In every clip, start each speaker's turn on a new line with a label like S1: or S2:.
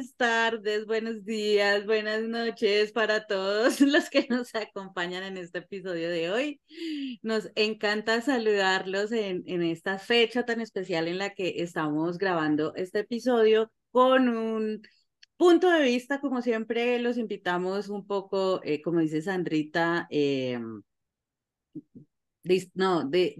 S1: buenas tardes, buenos días, buenas noches para todos los que nos acompañan en este episodio de hoy. Nos encanta saludarlos en, en esta fecha tan especial en la que estamos grabando este episodio con un punto de vista, como siempre, los invitamos un poco, eh, como dice Sandrita, eh, no, de,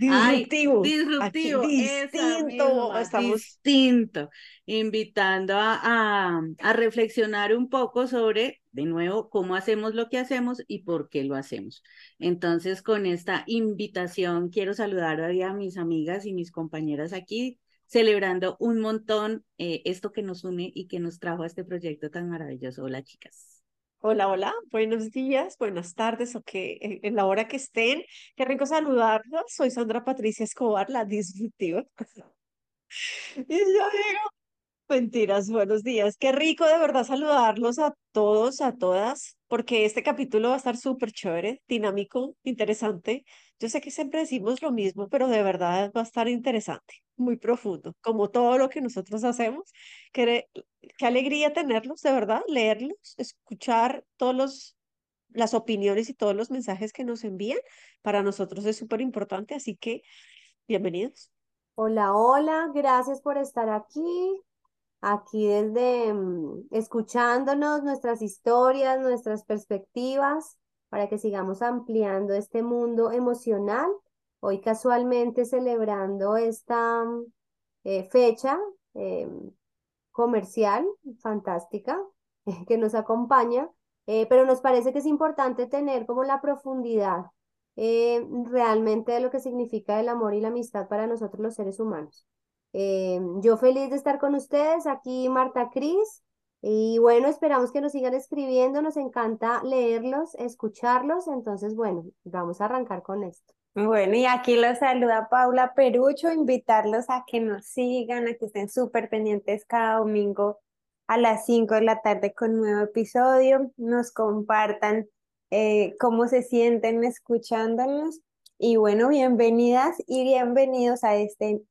S2: Disruptivo.
S1: disruptivo.
S2: distinto. estamos...
S1: Distinto. Invitando a, a, reflexionar un poco sobre, de nuevo, cómo hacemos lo que hacemos y por qué lo hacemos. Entonces, con esta invitación, quiero saludar a mis amigas y mis compañeras aquí, celebrando un montón eh, esto que nos une y que nos trajo a este proyecto tan maravilloso. Hola, chicas.
S2: Hola, hola, buenos días, buenas tardes o que eh, en la hora que estén. Qué rico saludarlos. Soy Sandra Patricia Escobar, la disruptiva. Y yo digo, mentiras, buenos días. Qué rico de verdad saludarlos a todos, a todas, porque este capítulo va a estar súper chévere, dinámico, interesante. Yo sé que siempre decimos lo mismo, pero de verdad va a estar interesante, muy profundo, como todo lo que nosotros hacemos. Qué, qué alegría tenerlos, de verdad, leerlos, escuchar todos los las opiniones y todos los mensajes que nos envían. Para nosotros es súper importante, así que bienvenidos.
S3: Hola, hola, gracias por estar aquí, aquí desde mm, escuchándonos nuestras historias, nuestras perspectivas para que sigamos ampliando este mundo emocional. Hoy casualmente celebrando esta eh, fecha eh, comercial fantástica que nos acompaña, eh, pero nos parece que es importante tener como la profundidad realmente de lo que significa el amor y la amistad para nosotros los seres humanos. yo feliz de estar con ustedes, aquí Marta Cris, y bueno, esperamos que nos sigan escribiendo, nos encanta leerlos, escucharlos, entonces bueno, vamos a arrancar con esto.
S4: Bueno, y aquí los saluda Paula Perucho, invitarlos a que nos sigan, a que estén súper pendientes cada domingo a las 5 de la tarde con nuevo episodio, nos compartan eh, cómo se sienten escuchándonos. Y bueno, bienvenidas y bienvenidos a este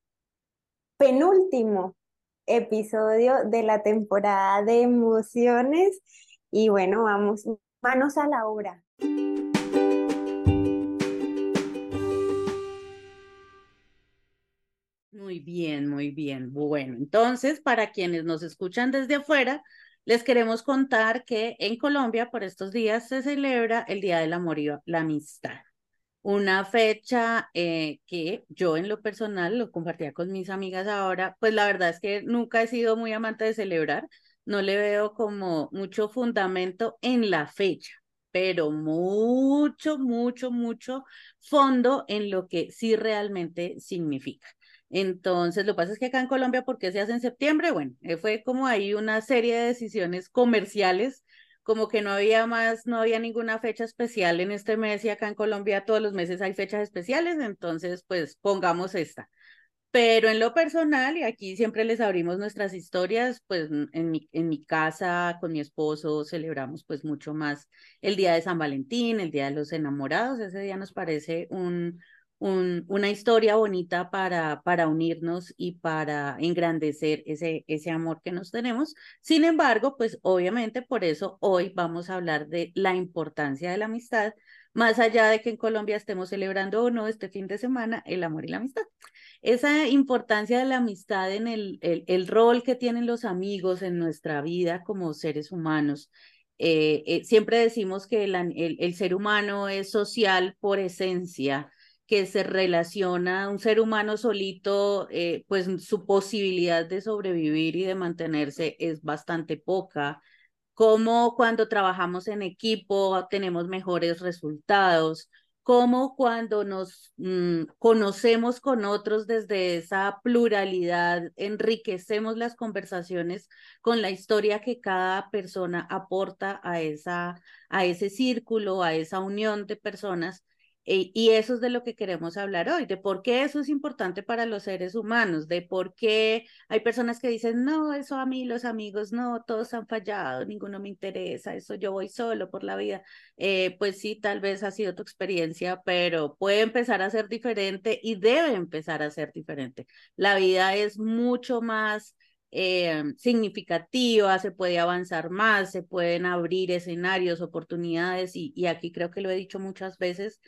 S4: penúltimo episodio de la temporada de emociones. Y bueno, vamos, manos a la obra.
S1: Muy bien, muy bien. Bueno, entonces, para quienes nos escuchan desde afuera, les queremos contar que en Colombia por estos días se celebra el Día del Amor y la Amistad una fecha eh, que yo en lo personal lo compartía con mis amigas ahora, pues la verdad es que nunca he sido muy amante de celebrar, no le veo como mucho fundamento en la fecha, pero mucho, mucho, mucho fondo en lo que sí realmente significa. Entonces, lo que pasa es que acá en Colombia, ¿por qué se hace en septiembre? Bueno, eh, fue como ahí una serie de decisiones comerciales como que no había más, no había ninguna fecha especial en este mes y acá en Colombia todos los meses hay fechas especiales, entonces pues pongamos esta. Pero en lo personal, y aquí siempre les abrimos nuestras historias, pues en mi, en mi casa con mi esposo celebramos pues mucho más el Día de San Valentín, el Día de los Enamorados, ese día nos parece un, una historia bonita para, para unirnos y para engrandecer ese, ese amor que nos tenemos. Sin embargo, pues obviamente por eso hoy vamos a hablar de la importancia de la amistad, más allá de que en Colombia estemos celebrando o no este fin de semana el amor y la amistad. Esa importancia de la amistad en el, el, rol que tienen los amigos en nuestra vida como seres humanos. Eh, eh, siempre decimos que el, el ser humano es social por esencia, que se relaciona un ser humano solito, eh, pues su posibilidad de sobrevivir y de mantenerse es bastante poca. Como cuando trabajamos en equipo tenemos mejores resultados, como cuando nos mm, conocemos con otros desde esa pluralidad, enriquecemos las conversaciones con la historia que cada persona aporta a, esa, a ese círculo, a esa unión de personas eh, y eso es de lo que queremos hablar hoy, de por qué eso es importante para los seres humanos, de por qué hay personas que dicen, no, eso a mí los amigos, no, todos han fallado, ninguno me interesa, eso yo voy solo por la vida. Eh, pues sí, tal vez ha sido tu experiencia, pero puede empezar a ser diferente y debe empezar a ser diferente. La vida es mucho más eh, significativa, se puede avanzar más, se pueden abrir escenarios, oportunidades y, y aquí creo que lo he dicho muchas veces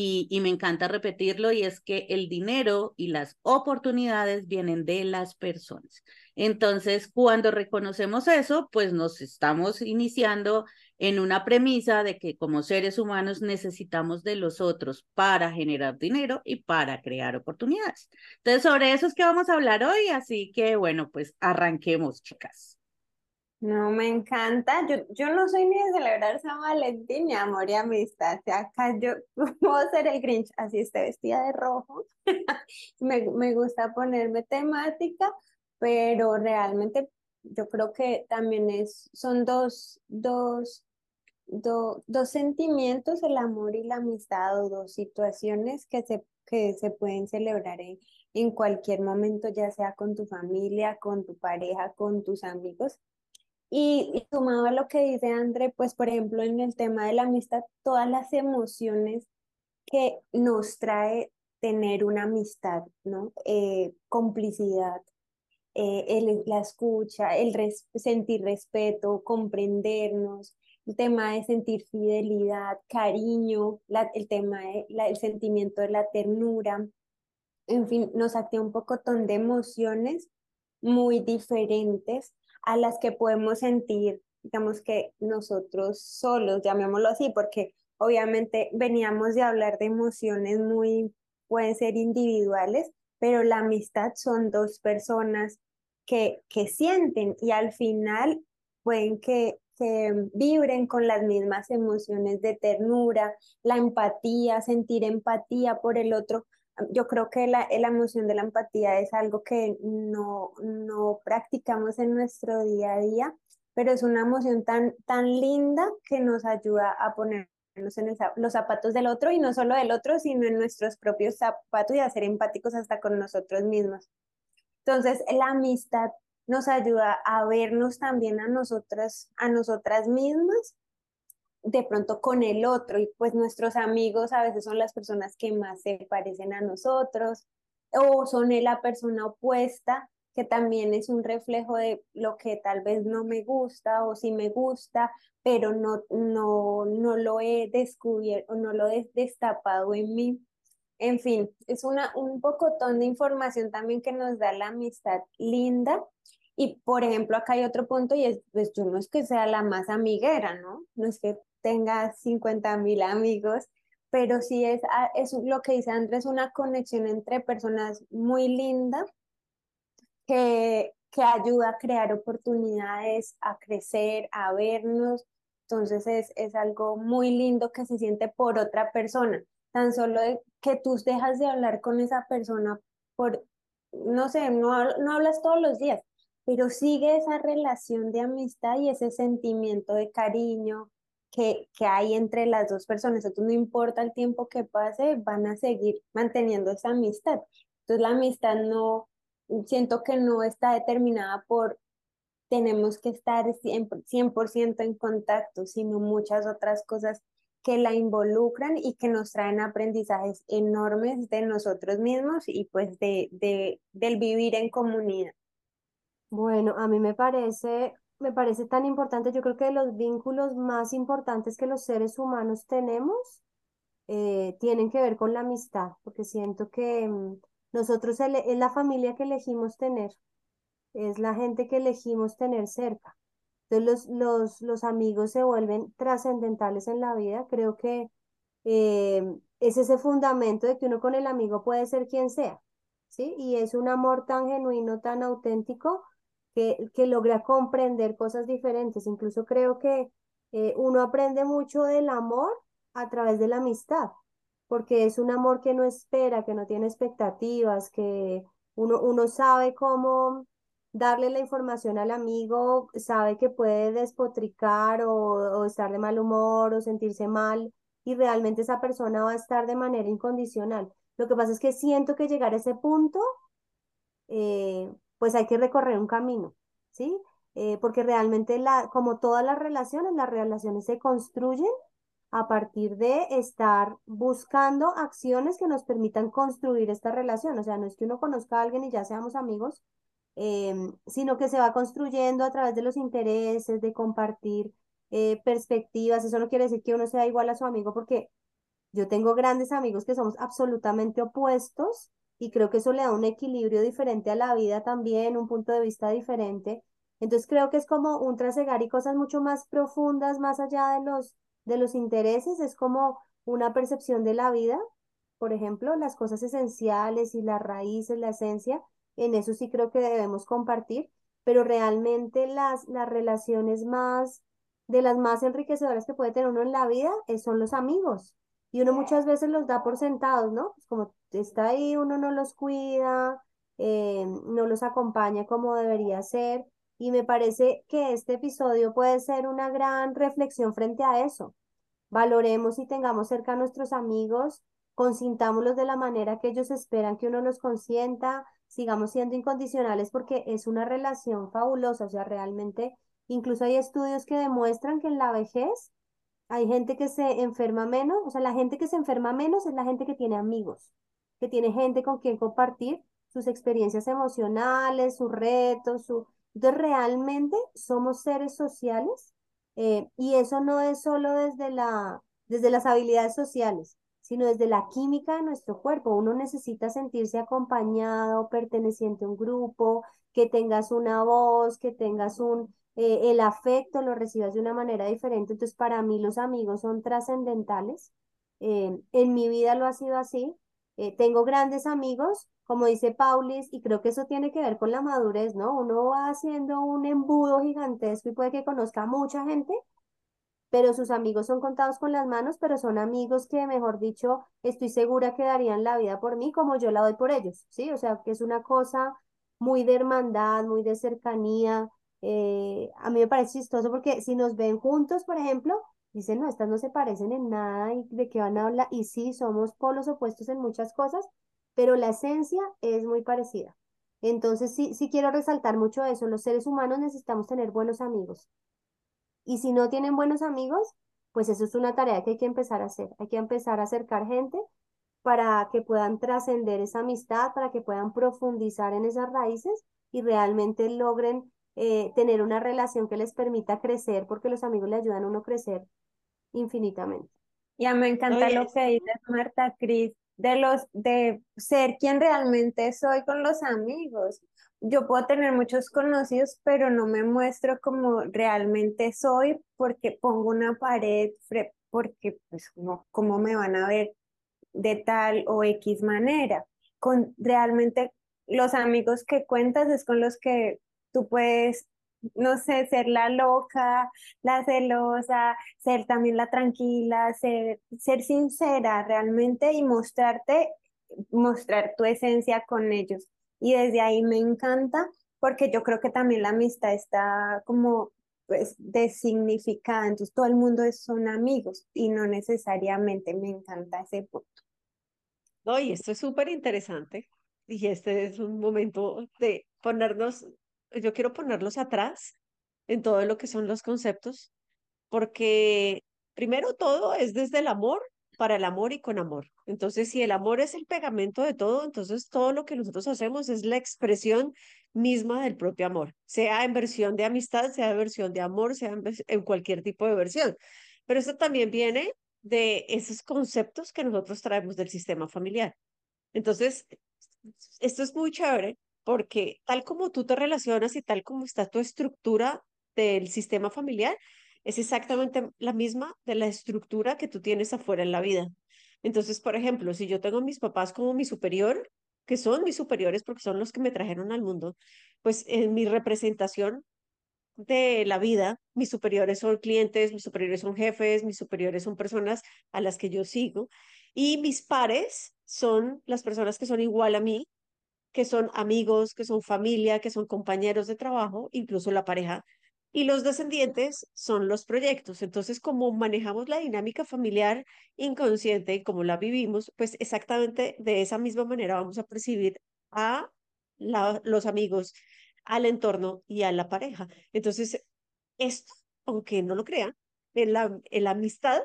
S1: y, me encanta repetirlo y es que el dinero y las oportunidades vienen de las personas. Entonces, cuando reconocemos eso, pues nos estamos iniciando en una premisa de que como seres humanos necesitamos de los otros para generar dinero y para crear oportunidades. Entonces, sobre eso es que vamos a hablar hoy, así que bueno, pues arranquemos, chicas.
S4: No, me encanta. Yo, yo no soy ni de celebrar San Valentín, ni amor y amistad. O sea, acá yo puedo ser el Grinch, así esté vestida de rojo. me, me gusta ponerme temática, pero realmente yo creo que también es, son dos, dos dos sentimientos, el amor y la amistad, o dos situaciones que se, que se pueden celebrar en, en cualquier momento, ya sea con tu familia, con tu pareja, con tus amigos. Y, y sumado a lo que dice André, pues por ejemplo en el tema de la amistad, todas las emociones que nos trae tener una amistad, ¿no? Eh, complicidad, eh, la escucha, el sentir respeto, comprendernos, el tema de sentir fidelidad, cariño, el tema del sentimiento de la ternura, en fin, nos activa un pocotón de emociones muy diferentes a las que podemos sentir, digamos que nosotros solos, llamémoslo así, porque obviamente veníamos de hablar de emociones muy, pueden ser individuales, pero la amistad son dos personas que, que sienten y al final pueden que que vibren con las mismas emociones de ternura, la empatía, sentir empatía por el otro. Yo creo que la, la emoción de la empatía es algo que no, no practicamos en nuestro día a día, pero es una emoción tan, tan linda que nos ayuda a ponernos en los zapatos del otro y no solo del otro, sino en nuestros propios zapatos y a ser empáticos hasta con nosotros mismos. Entonces, la amistad nos ayuda a vernos también a nosotras, a nosotras mismas, de pronto con el otro, y pues nuestros amigos a veces son las personas que más se parecen a nosotros, o son la persona opuesta, que también es un reflejo de lo que tal vez no me gusta o sí me gusta, pero no, no, no lo he descubierto, no lo he destapado en mí. En fin, es una, un pocotón de información también que nos da la amistad linda y por ejemplo, acá hay otro punto y es, pues yo no es que sea la más amiguera, ¿no? No es que tenga 50 mil amigos, pero sí es, ah, es lo que dice Andrés, una conexión entre personas muy linda que, que ayuda a crear oportunidades, a crecer, a vernos. Entonces es, es algo muy lindo que se siente por otra persona. Tan solo que tú dejas de hablar con esa persona por, no sé, no, no hablas todos los días, pero sigue esa relación de amistad y ese sentimiento de cariño que, que hay entre las dos personas. No importa el tiempo que pase, van a seguir manteniendo esa amistad. Entonces, la amistad no, siento que no está determinada por tenemos que estar 100%, en contacto, sino muchas otras cosas que la involucran y que nos traen aprendizajes enormes de nosotros mismos y pues de, de, del vivir en comunidad.
S3: Bueno, a mí me parece, me parece tan importante, yo creo que los vínculos más importantes que los seres humanos tenemos eh, tienen que ver con la amistad, porque siento que mm, nosotros es la familia que elegimos tener, es la gente que elegimos tener cerca. Entonces los, los, los amigos se vuelven trascendentales en la vida. Creo que eh, es ese fundamento de que uno con el amigo puede ser quien sea, ¿sí? Y es un amor tan genuino, tan auténtico que, logra comprender cosas diferentes. Incluso creo que eh, uno aprende mucho del amor a través de la amistad, porque es un amor que no espera, que no tiene expectativas, que uno, uno sabe cómo darle la información al amigo, sabe que puede despotricar o, o, estar de mal humor o sentirse mal y realmente esa persona va a estar de manera incondicional. Lo que pasa es que siento que llegar a ese punto eh, pues hay que recorrer un camino, ¿sí? Eh, porque realmente, la, como todas las relaciones, las relaciones se construyen a partir de estar buscando acciones que nos permitan construir esta relación. O sea, no es que uno conozca a alguien y ya seamos amigos, em, sino que se va construyendo a través de los intereses, de compartir eh, perspectivas. Eso no quiere decir que uno sea igual a su amigo, porque yo tengo grandes amigos que somos absolutamente opuestos y creo que eso le da un equilibrio diferente a la vida también, un punto de vista diferente. Entonces creo que es como un trasegar y cosas mucho más profundas, más allá de los, de los intereses, es como una percepción de la vida, por ejemplo, las cosas esenciales y las raíces, la esencia, en eso sí creo que debemos compartir, pero realmente las, las relaciones más, de las más enriquecedoras que puede tener uno en la vida, eh, son los amigos. Y uno muchas veces los da por sentados, ¿no? Pues como está ahí, uno no los cuida, eh, no los acompaña como debería ser. Y me parece que este episodio puede ser una gran reflexión frente a eso. Valoremos y tengamos cerca a nuestros amigos, consintámoslos de la manera que ellos esperan que uno los consienta, sigamos siendo incondicionales porque es una relación fabulosa. O sea, realmente, incluso hay estudios que demuestran que en la vejez hay gente que se enferma menos, o sea, la gente que se enferma menos es la gente que tiene amigos, que tiene gente con quien compartir sus experiencias emocionales, sus retos, su... Entonces, realmente somos seres sociales eh, y eso no es solo desde, la, desde las habilidades sociales, sino desde la química de nuestro cuerpo. Uno necesita sentirse acompañado, perteneciente a un grupo, que tengas una voz, que tengas un, eh, el afecto lo recibas de una manera diferente. Entonces, para mí los amigos son trascendentales. Eh, en mi vida lo ha sido así. Eh, tengo grandes amigos, como dice Paulis, y creo que eso tiene que ver con la madurez, ¿no? Uno va haciendo un embudo gigantesco y puede que conozca a mucha gente, pero sus amigos son contados con las manos, pero son amigos que, mejor dicho, estoy segura que darían la vida por mí como yo la doy por ellos, ¿sí? O sea, que es una cosa muy de hermandad, muy de cercanía, eh, a mí me parece chistoso porque si nos ven juntos, por ejemplo, dicen, no, estas no se parecen en nada y de qué van a hablar. Y sí, somos polos opuestos en muchas cosas, pero la esencia es muy parecida. Entonces, sí, sí quiero resaltar mucho eso. Los seres humanos necesitamos tener buenos amigos. Y si no tienen buenos amigos, pues eso es una tarea que hay que empezar a hacer. Hay que empezar a acercar gente para que puedan trascender esa amistad, para que puedan profundizar en esas raíces y realmente logren eh, tener una relación que les permita crecer, porque los amigos le ayudan a uno a crecer infinitamente.
S4: Y a mí me encanta lo que dice Marta Cris, de los, de ser quien realmente soy con los amigos. Yo puedo tener muchos conocidos, pero no me muestro como realmente soy porque pongo una pared, porque pues como, cómo me van a ver de tal o X manera. Con realmente los amigos que cuentas es con los que tú puedes, no sé, ser la loca, la celosa, ser también la tranquila, ser, ser sincera realmente y mostrarte, mostrar tu esencia con ellos. Y desde ahí me encanta porque yo creo que también la amistad está como pues designificada, entonces todo el mundo son amigos y no necesariamente me encanta ese punto.
S2: No, y esto es súper interesante y este es un momento de ponernos yo quiero ponerlos atrás en todo lo que son los conceptos, porque primero todo es desde el amor, para el amor y con amor. Entonces, si el amor es el pegamento de todo, entonces todo lo que nosotros hacemos es la expresión misma del propio amor, sea en versión de amistad, sea en versión de amor, sea en, cualquier tipo de versión. Pero eso también viene de esos conceptos que nosotros traemos del sistema familiar. Entonces, esto es muy chévere porque tal como tú te relacionas y tal como está tu estructura del sistema familiar, es exactamente la misma de la estructura que tú tienes afuera en la vida. Entonces, por ejemplo, si yo tengo a mis papás como mi superior, que son mis superiores porque son los que me trajeron al mundo, pues en mi representación de la vida, mis superiores son clientes, mis superiores son jefes, mis superiores son personas a las que yo sigo y mis pares son las personas que son igual a mí que son amigos, que son familia, que son compañeros de trabajo, incluso la pareja, y los descendientes son los proyectos. Entonces, como manejamos la dinámica familiar inconsciente y como la vivimos, pues exactamente de esa misma manera vamos a percibir a los amigos, al entorno y a la pareja. Entonces, esto, aunque no lo crean, en la, la amistad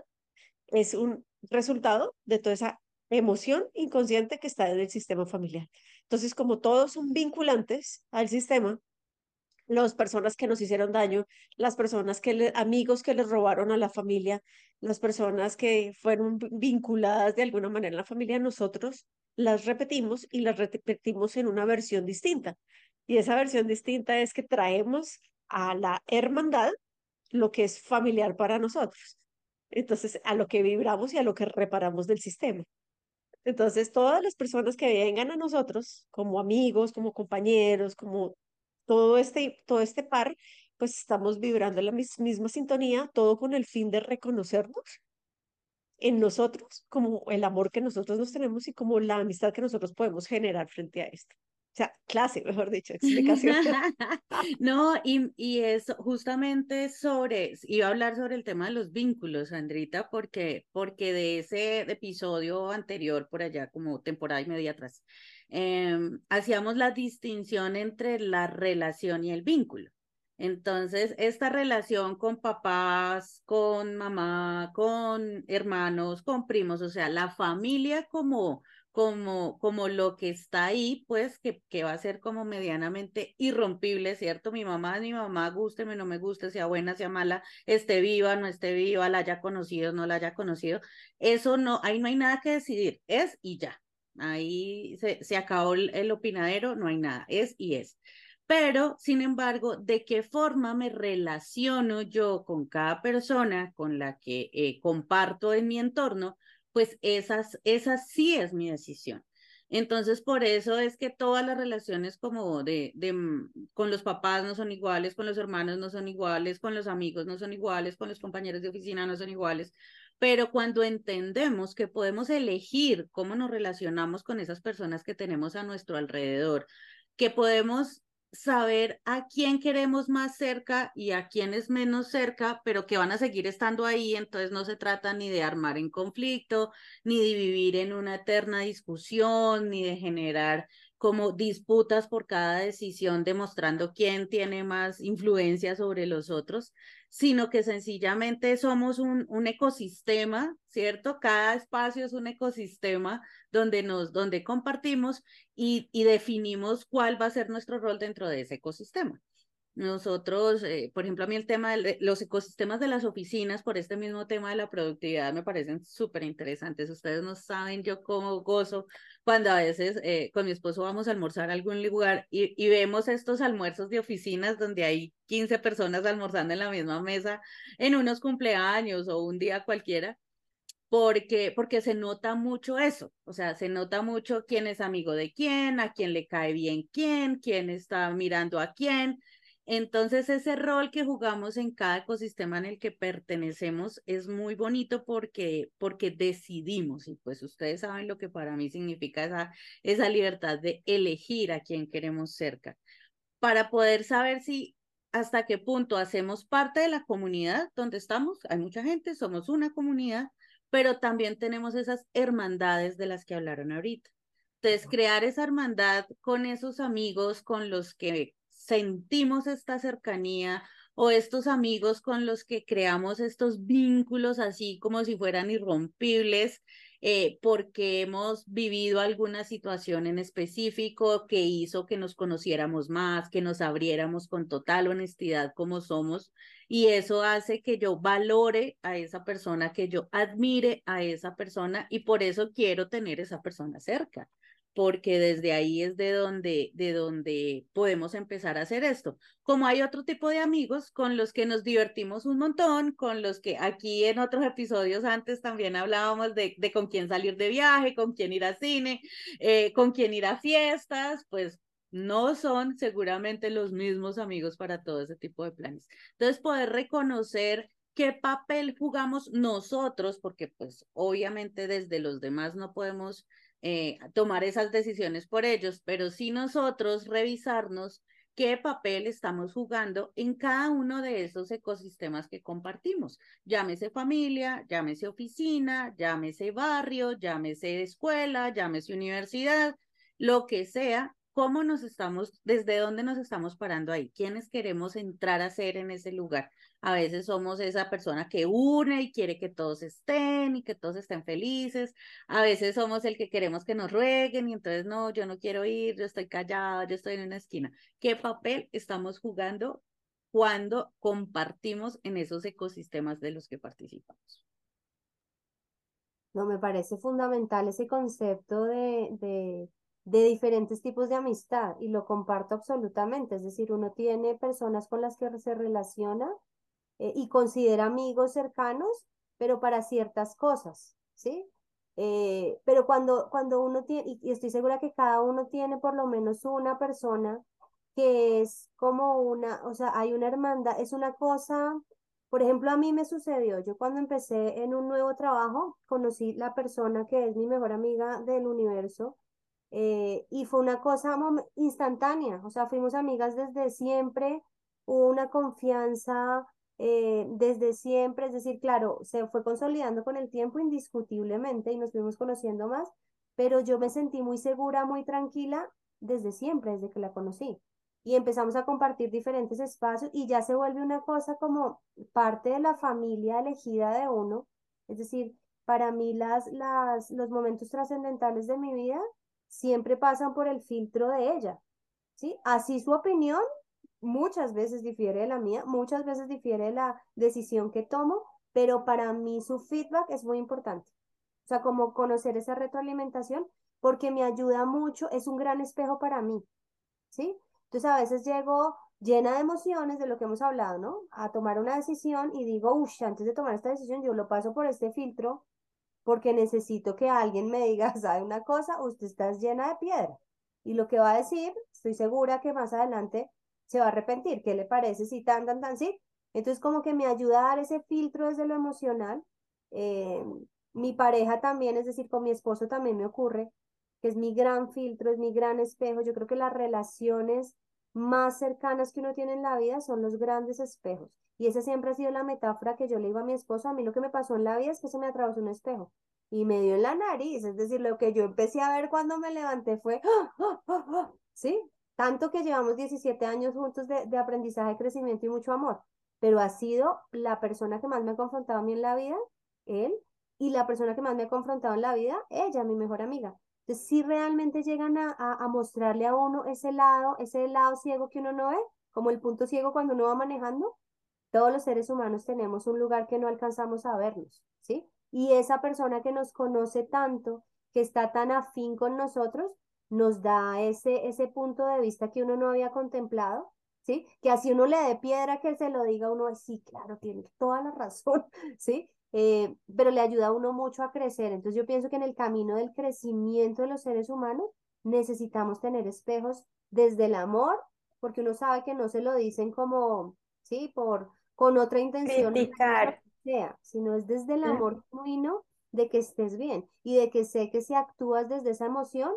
S2: es un resultado de toda esa emoción inconsciente que está en el sistema familiar. Entonces, como todos son vinculantes al sistema, las personas que nos hicieron daño, las personas que le, amigos que les robaron a la familia, las personas que fueron vinculadas de alguna manera a la familia, nosotros las repetimos y las repetimos en una versión distinta. Y esa versión distinta es que traemos a la hermandad lo que es familiar para nosotros. Entonces, a lo que vibramos y a lo que reparamos del sistema. Entonces, todas las personas que vengan a nosotros, como amigos, como compañeros, como todo este, todo este par, pues estamos vibrando la misma sintonía, todo con el fin de reconocernos en nosotros, como el amor que nosotros nos tenemos y como la amistad que nosotros podemos generar frente a esto. O sea, clase, mejor dicho, explicación.
S1: no, y, y es justamente sobre, iba a hablar sobre el tema de los vínculos, Andrita, porque, porque de ese episodio anterior, por allá, como temporada y media atrás, em, hacíamos la distinción entre la relación y el vínculo. Entonces, esta relación con papás, con mamá, con hermanos, con primos, o sea, la familia como como, como lo que está ahí, pues que, que va a ser como medianamente irrompible, ¿cierto? Mi mamá mi mamá, gústeme, no me guste, sea buena, sea mala, esté viva, no esté viva, la haya conocido, no la haya conocido. Eso no, ahí no hay nada que decidir, es y ya. Ahí se, se acabó el, opinadero, no hay nada, es y es. Pero, sin embargo, ¿de qué forma me relaciono yo con cada persona con la que eh, comparto en mi entorno? Pues esas, esa sí es mi decisión. Entonces, por eso es que todas las relaciones como de, de, mm, con los papás no son iguales, con los hermanos no son iguales, con los amigos no son iguales, con los compañeros de oficina no son iguales. Pero cuando entendemos que podemos elegir cómo nos relacionamos con esas personas que tenemos a nuestro alrededor, que podemos saber a quién queremos más cerca y a quién es menos cerca, pero que van a seguir estando ahí, entonces no se trata ni de armar en conflicto, ni de vivir en una eterna discusión, ni de generar como disputas por cada decisión demostrando quién tiene más influencia sobre los otros, sino que sencillamente somos un, un ecosistema, ¿cierto? Cada espacio es un ecosistema donde nos, donde compartimos y, y definimos cuál va a ser nuestro rol dentro de ese ecosistema. Nosotros, eh, por ejemplo, a mí el tema de los ecosistemas de las oficinas, por este mismo tema de la productividad, me parecen súper interesantes. Ustedes no saben yo cómo gozo cuando a veces eh, con mi esposo vamos a almorzar a algún lugar y, y, vemos estos almuerzos de oficinas donde hay 15 personas almorzando en la misma mesa en unos cumpleaños o un día cualquiera. Porque, porque se nota mucho eso, o sea, se nota mucho quién es amigo de quién, a quién le cae bien quién, quién está mirando a quién, entonces, ese rol que jugamos en cada ecosistema en el que pertenecemos es muy bonito porque, porque decidimos, y pues ustedes saben lo que para mí significa esa, esa libertad de elegir a quién queremos cerca, para poder saber si hasta qué punto hacemos parte de la comunidad donde estamos. Hay mucha gente, somos una comunidad, pero también tenemos esas hermandades de las que hablaron ahorita. Entonces, crear esa hermandad con esos amigos con los que sentimos esta cercanía o estos amigos con los que creamos estos vínculos así como si fueran irrompibles, eh, porque hemos vivido alguna situación en específico que hizo que nos conociéramos más, que nos abriéramos con total honestidad como somos, y eso hace que yo valore a esa persona, que yo admire a esa persona, y por eso quiero tener esa persona cerca porque desde ahí es de donde, de donde podemos empezar a hacer esto. Como hay otro tipo de amigos con los que nos divertimos un montón, con los que aquí en otros episodios antes también hablábamos de, de con quién salir de viaje, con quién ir a cine, eh, con quién ir a fiestas, pues no son seguramente los mismos amigos para todo ese tipo de planes. Entonces, poder reconocer qué papel jugamos nosotros, porque pues obviamente desde los demás no podemos eh, tomar esas decisiones por ellos, pero sí nosotros revisarnos qué papel estamos jugando en cada uno de esos ecosistemas que compartimos. Llámese familia, llámese oficina, llámese barrio, llámese escuela, llámese universidad, lo que sea, cómo nos estamos, desde dónde nos estamos parando ahí, quiénes queremos entrar a ser en ese lugar. A veces somos esa persona que une y quiere que todos estén y que todos estén felices. A veces somos el que queremos que nos rueguen y entonces no, yo no quiero ir, yo estoy callada, yo estoy en una esquina. ¿Qué papel estamos jugando cuando compartimos en esos ecosistemas de los que participamos?
S3: No, me parece fundamental ese concepto de, de de diferentes tipos de amistad y lo comparto absolutamente. Es decir, uno tiene personas con las que se relaciona eh, y considera amigos cercanos, pero para ciertas cosas, ¿sí? Eh, pero cuando, cuando uno tiene, y estoy segura que cada uno tiene por lo menos una persona que es como una, o sea, hay una hermandad, es una cosa, por ejemplo, a mí me sucedió, yo cuando empecé en un nuevo trabajo, conocí la persona que es mi mejor amiga del universo, eh, y fue una cosa instantánea, o sea, fuimos amigas desde siempre, hubo una confianza eh, desde siempre, es decir, claro, se fue consolidando con el tiempo indiscutiblemente y nos fuimos conociendo más, pero yo me sentí muy segura, muy tranquila desde siempre, desde que la conocí. Y empezamos a compartir diferentes espacios y ya se vuelve una cosa como parte de la familia elegida de uno. Es decir, para mí las, las, los momentos trascendentales de mi vida siempre pasan por el filtro de ella, ¿sí? Así su opinión muchas veces difiere de la mía, muchas veces difiere de la decisión que tomo, pero para mí su feedback es muy importante. O sea, como conocer esa retroalimentación, porque me ayuda mucho, es un gran espejo para mí, ¿sí? Entonces a veces llego llena de emociones de lo que hemos hablado, ¿no? A tomar una decisión y digo, uff, antes de tomar esta decisión yo lo paso por este filtro porque necesito que alguien me diga, ¿sabe una cosa? Usted está llena de piedra. Y lo que va a decir, estoy segura que más adelante se va a arrepentir. ¿Qué le parece si tan, tan, tan, sí? Entonces, como que me ayuda a dar ese filtro desde lo emocional. Eh, mi pareja también, es decir, con mi esposo también me ocurre, que es mi gran filtro, es mi gran espejo. Yo creo que las relaciones más cercanas que uno tiene en la vida son los grandes espejos. Y esa siempre ha sido la metáfora que yo le digo a mi esposo. A mí lo que me pasó en la vida es que se me atravesó un espejo y me dio en la nariz. Es decir, lo que yo empecé a ver cuando me levanté fue, ¡Ah, ah, ah, ¿sí? Tanto que llevamos 17 años juntos de, de aprendizaje, crecimiento y mucho amor. Pero ha sido la persona que más me ha confrontado a mí en la vida, él, y la persona que más me ha confrontado en la vida, ella, mi mejor amiga. Entonces, si realmente llegan a, a, mostrarle a uno ese lado, ese lado ciego que uno no ve, como el punto ciego cuando uno va manejando, todos los seres humanos tenemos un lugar que no alcanzamos a vernos, ¿sí? Y esa persona que nos conoce tanto, que está tan afín con nosotros, nos da ese, ese punto de vista que uno no había contemplado, ¿sí? Que así uno le dé piedra que se lo diga uno, sí, claro, tiene toda la razón, ¿sí? Eh, pero le ayuda a uno mucho a crecer. Entonces yo pienso que en el camino del crecimiento de los seres humanos necesitamos tener espejos desde el amor, porque uno sabe que no se lo dicen como, ¿sí? Por, con otra intención,
S4: Criticar.
S3: sea, sino es desde el amor genuino de que estés bien y de que sé que si actúas desde esa emoción,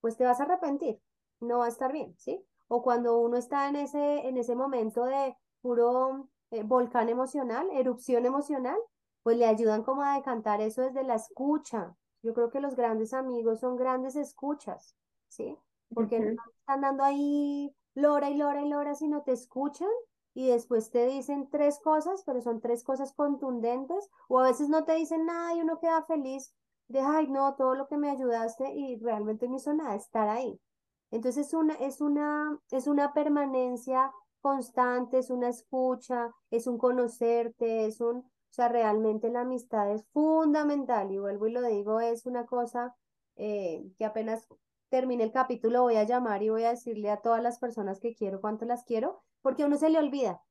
S3: pues te vas a arrepentir, no va a estar bien, ¿sí? O cuando uno está en ese, en ese momento de puro eh, volcán emocional, erupción emocional, pues le ayudan como a decantar eso desde la escucha. Yo creo que los grandes amigos son grandes escuchas, ¿sí? Porque no están dando ahí lora y lora y lora, sino te escuchan y después te dicen tres cosas, pero son tres cosas contundentes, o a veces no te dicen nada y uno queda feliz de, ay, no, todo lo que me ayudaste y realmente no hizo nada, estar ahí. Entonces es una, es una, es una permanencia constante, es una escucha, es un conocerte, es un, o sea, realmente la amistad es fundamental y vuelvo y lo digo, es una cosa eh, que apenas termine el capítulo voy a llamar y voy a decirle a todas las personas que quiero cuánto las quiero porque a uno se le olvida,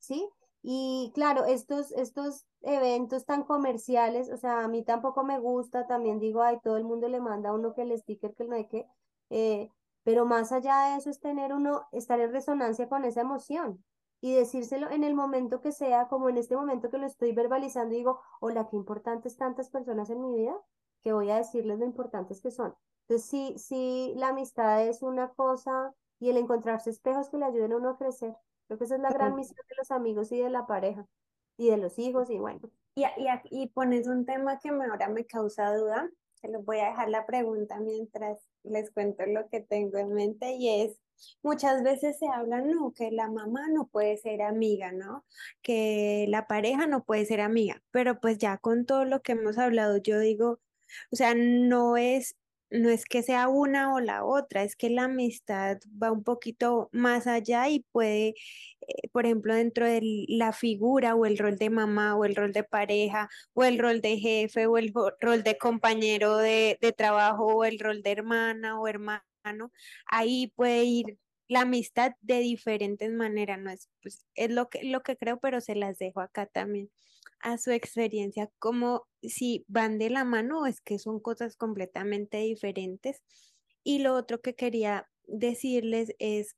S3: ¿sí? Y claro, estos, estos eventos tan comerciales, o sea, a mí tampoco me gusta, también digo, ay, todo el mundo le manda a uno que el sticker, que no hay que, eh, pero más allá de eso es tener uno, estar en resonancia con esa emoción y decírselo en el momento que sea, como en este momento que lo estoy verbalizando y digo, hola, qué importantes tantas personas en mi vida, que voy a decirles lo importantes que son. Entonces, sí, sí, la amistad es una cosa y el encontrarse espejos que le ayuden a uno a crecer. Creo que esa es la gran misión de los amigos y de la pareja y de los hijos y bueno.
S4: Y, y, y pones un tema que ahora me causa duda Se los voy a dejar la pregunta mientras les cuento lo que tengo en mente y es, muchas veces se habla, no, que la mamá no puede ser amiga, ¿no? Que la pareja no puede ser amiga, pero pues ya con todo lo que hemos hablado, yo digo, o sea, no es no es que sea una o la otra, es que la amistad va un poquito más allá y puede, eh, por ejemplo, dentro de la figura o el rol de mamá o el rol de pareja o el rol de jefe o el rol de compañero de, de trabajo o el rol de hermana o hermano, ahí puede ir la amistad de diferentes maneras, no es, pues, es lo que, lo que creo, pero se las dejo acá también a su experiencia, como si van de la mano o es que son cosas completamente diferentes. Y lo otro que quería decirles es,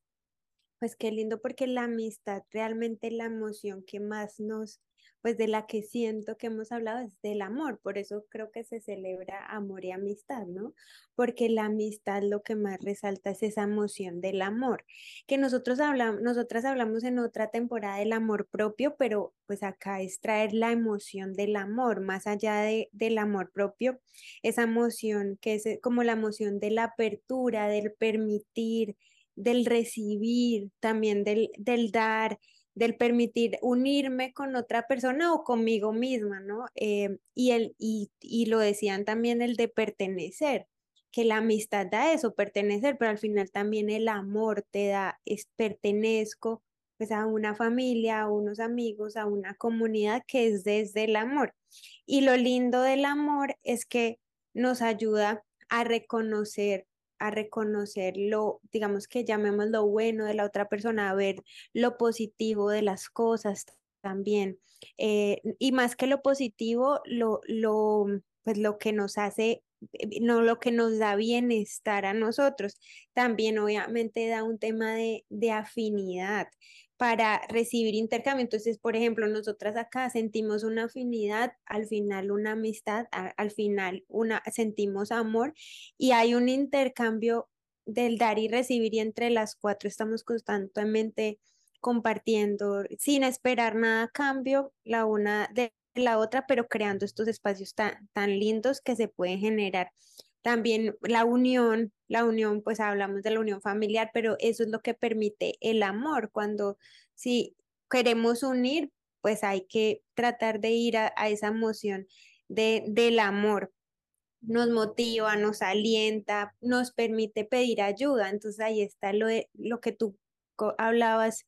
S4: pues qué lindo porque la amistad, realmente la emoción que más nos pues de la que siento que hemos hablado es del amor, por eso creo que se celebra amor y amistad, ¿no? Porque la amistad lo que más resalta es esa emoción del amor, que nosotros hablamos, nosotras hablamos en otra temporada del amor propio, pero pues acá es traer la emoción del amor, más allá de, del amor propio, esa emoción que es eh, como la emoción de la apertura, del permitir, del recibir, también del, del dar del permitir unirme con otra persona o conmigo misma, ¿no? Eh, y, el, y, y lo decían también el de pertenecer, que la amistad da eso, pertenecer, pero al final también el amor te da, es pertenezco pues a una familia, a unos amigos, a una comunidad que es desde el amor. Y lo lindo del amor es que nos ayuda a reconocer a reconocer lo, digamos que llamemos lo bueno de la otra persona, a ver lo positivo de las cosas también. Eh, y más que lo positivo, lo, lo, pues lo que nos hace eh, no lo que nos da bienestar a nosotros. También obviamente da un tema de, de afinidad para recibir intercambio. Entonces, por ejemplo, nosotras acá sentimos una afinidad, al final una amistad, al final una, sentimos amor y hay un intercambio del dar y recibir y entre las cuatro estamos constantemente compartiendo sin esperar nada a cambio la una de la otra, pero creando estos espacios tan, tan lindos que se pueden generar. También la unión, la unión, pues hablamos de la unión familiar, pero eso es lo que permite el amor. Cuando si queremos unir, pues hay que tratar de ir a, esa emoción de, del amor. Nos motiva, nos alienta, nos permite pedir ayuda. Entonces ahí está lo, de, lo que tú hablabas,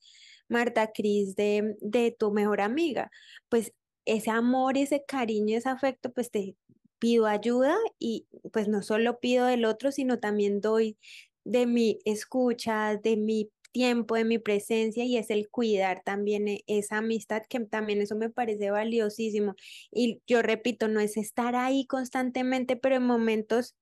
S4: Marta Cris, de, de tu mejor amiga. Pues ese amor, ese cariño, ese afecto, pues te pido ayuda y pues no solo pido del otro, sino también doy de mi escucha, de mi tiempo, de mi presencia y es el cuidar también e, esa amistad que también eso me parece valiosísimo. Y yo repito, no es estar ahí constantemente, pero en momentos,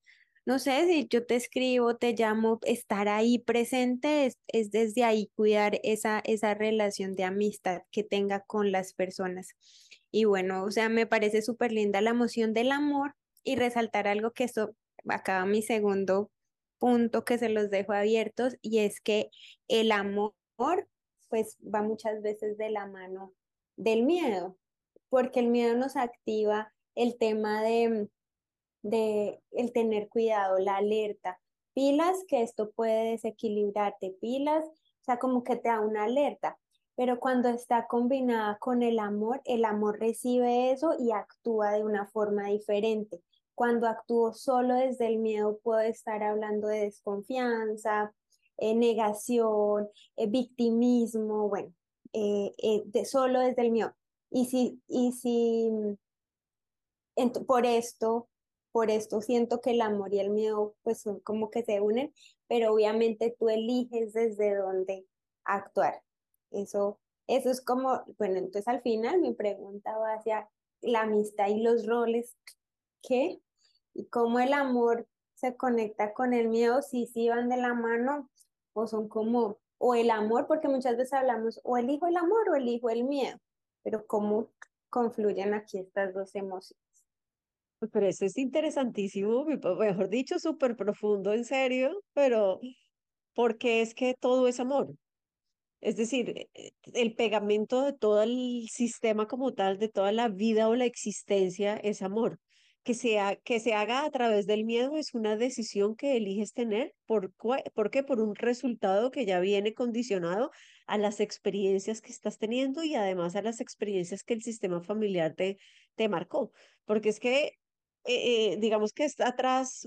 S4: no sé, si yo te escribo, te llamo, estar ahí presente es, es desde ahí cuidar esa, esa relación de amistad que tenga con las personas. Y bueno, o sea, me parece súper linda la emoción del amor y resaltar algo que eso acaba mi segundo punto que se los dejo abiertos y es que el amor pues va muchas veces de la mano del miedo, porque el miedo nos activa el tema de, de el tener cuidado, la alerta, pilas que esto puede desequilibrarte, pilas, o sea, como que te da una alerta pero cuando está combinada con el amor, el amor recibe eso y actúa de una forma diferente. Cuando actúo solo desde el miedo, puedo estar hablando de desconfianza, eh, negación, eh, victimismo, bueno, eh, solo desde el miedo. Y si, y si por esto, por esto siento que el amor y el miedo pues son como que se unen, pero obviamente tú eliges desde dónde actuar. Eso, eso es como, bueno, entonces al final mi pregunta va hacia la amistad y los roles, ¿qué? Y cómo el amor se conecta con el miedo, si sí van de la mano o son como, o el amor, porque muchas veces hablamos o elijo el amor o elijo el miedo, pero cómo confluyen aquí estas dos emociones.
S2: Pero eso es interesantísimo, mejor dicho, súper profundo, en serio, pero porque es que todo es amor. Es decir, eh, el pegamento de todo el sistema como tal, de toda la vida o la existencia es amor. que sea, que se haga a través del miedo es una decisión que eliges tener. ¿Por, ¿Por qué? Por un resultado que ya viene condicionado a las experiencias que estás teniendo y además a las experiencias que el sistema familiar te, te marcó. Porque es que, eh, eh, digamos que está atrás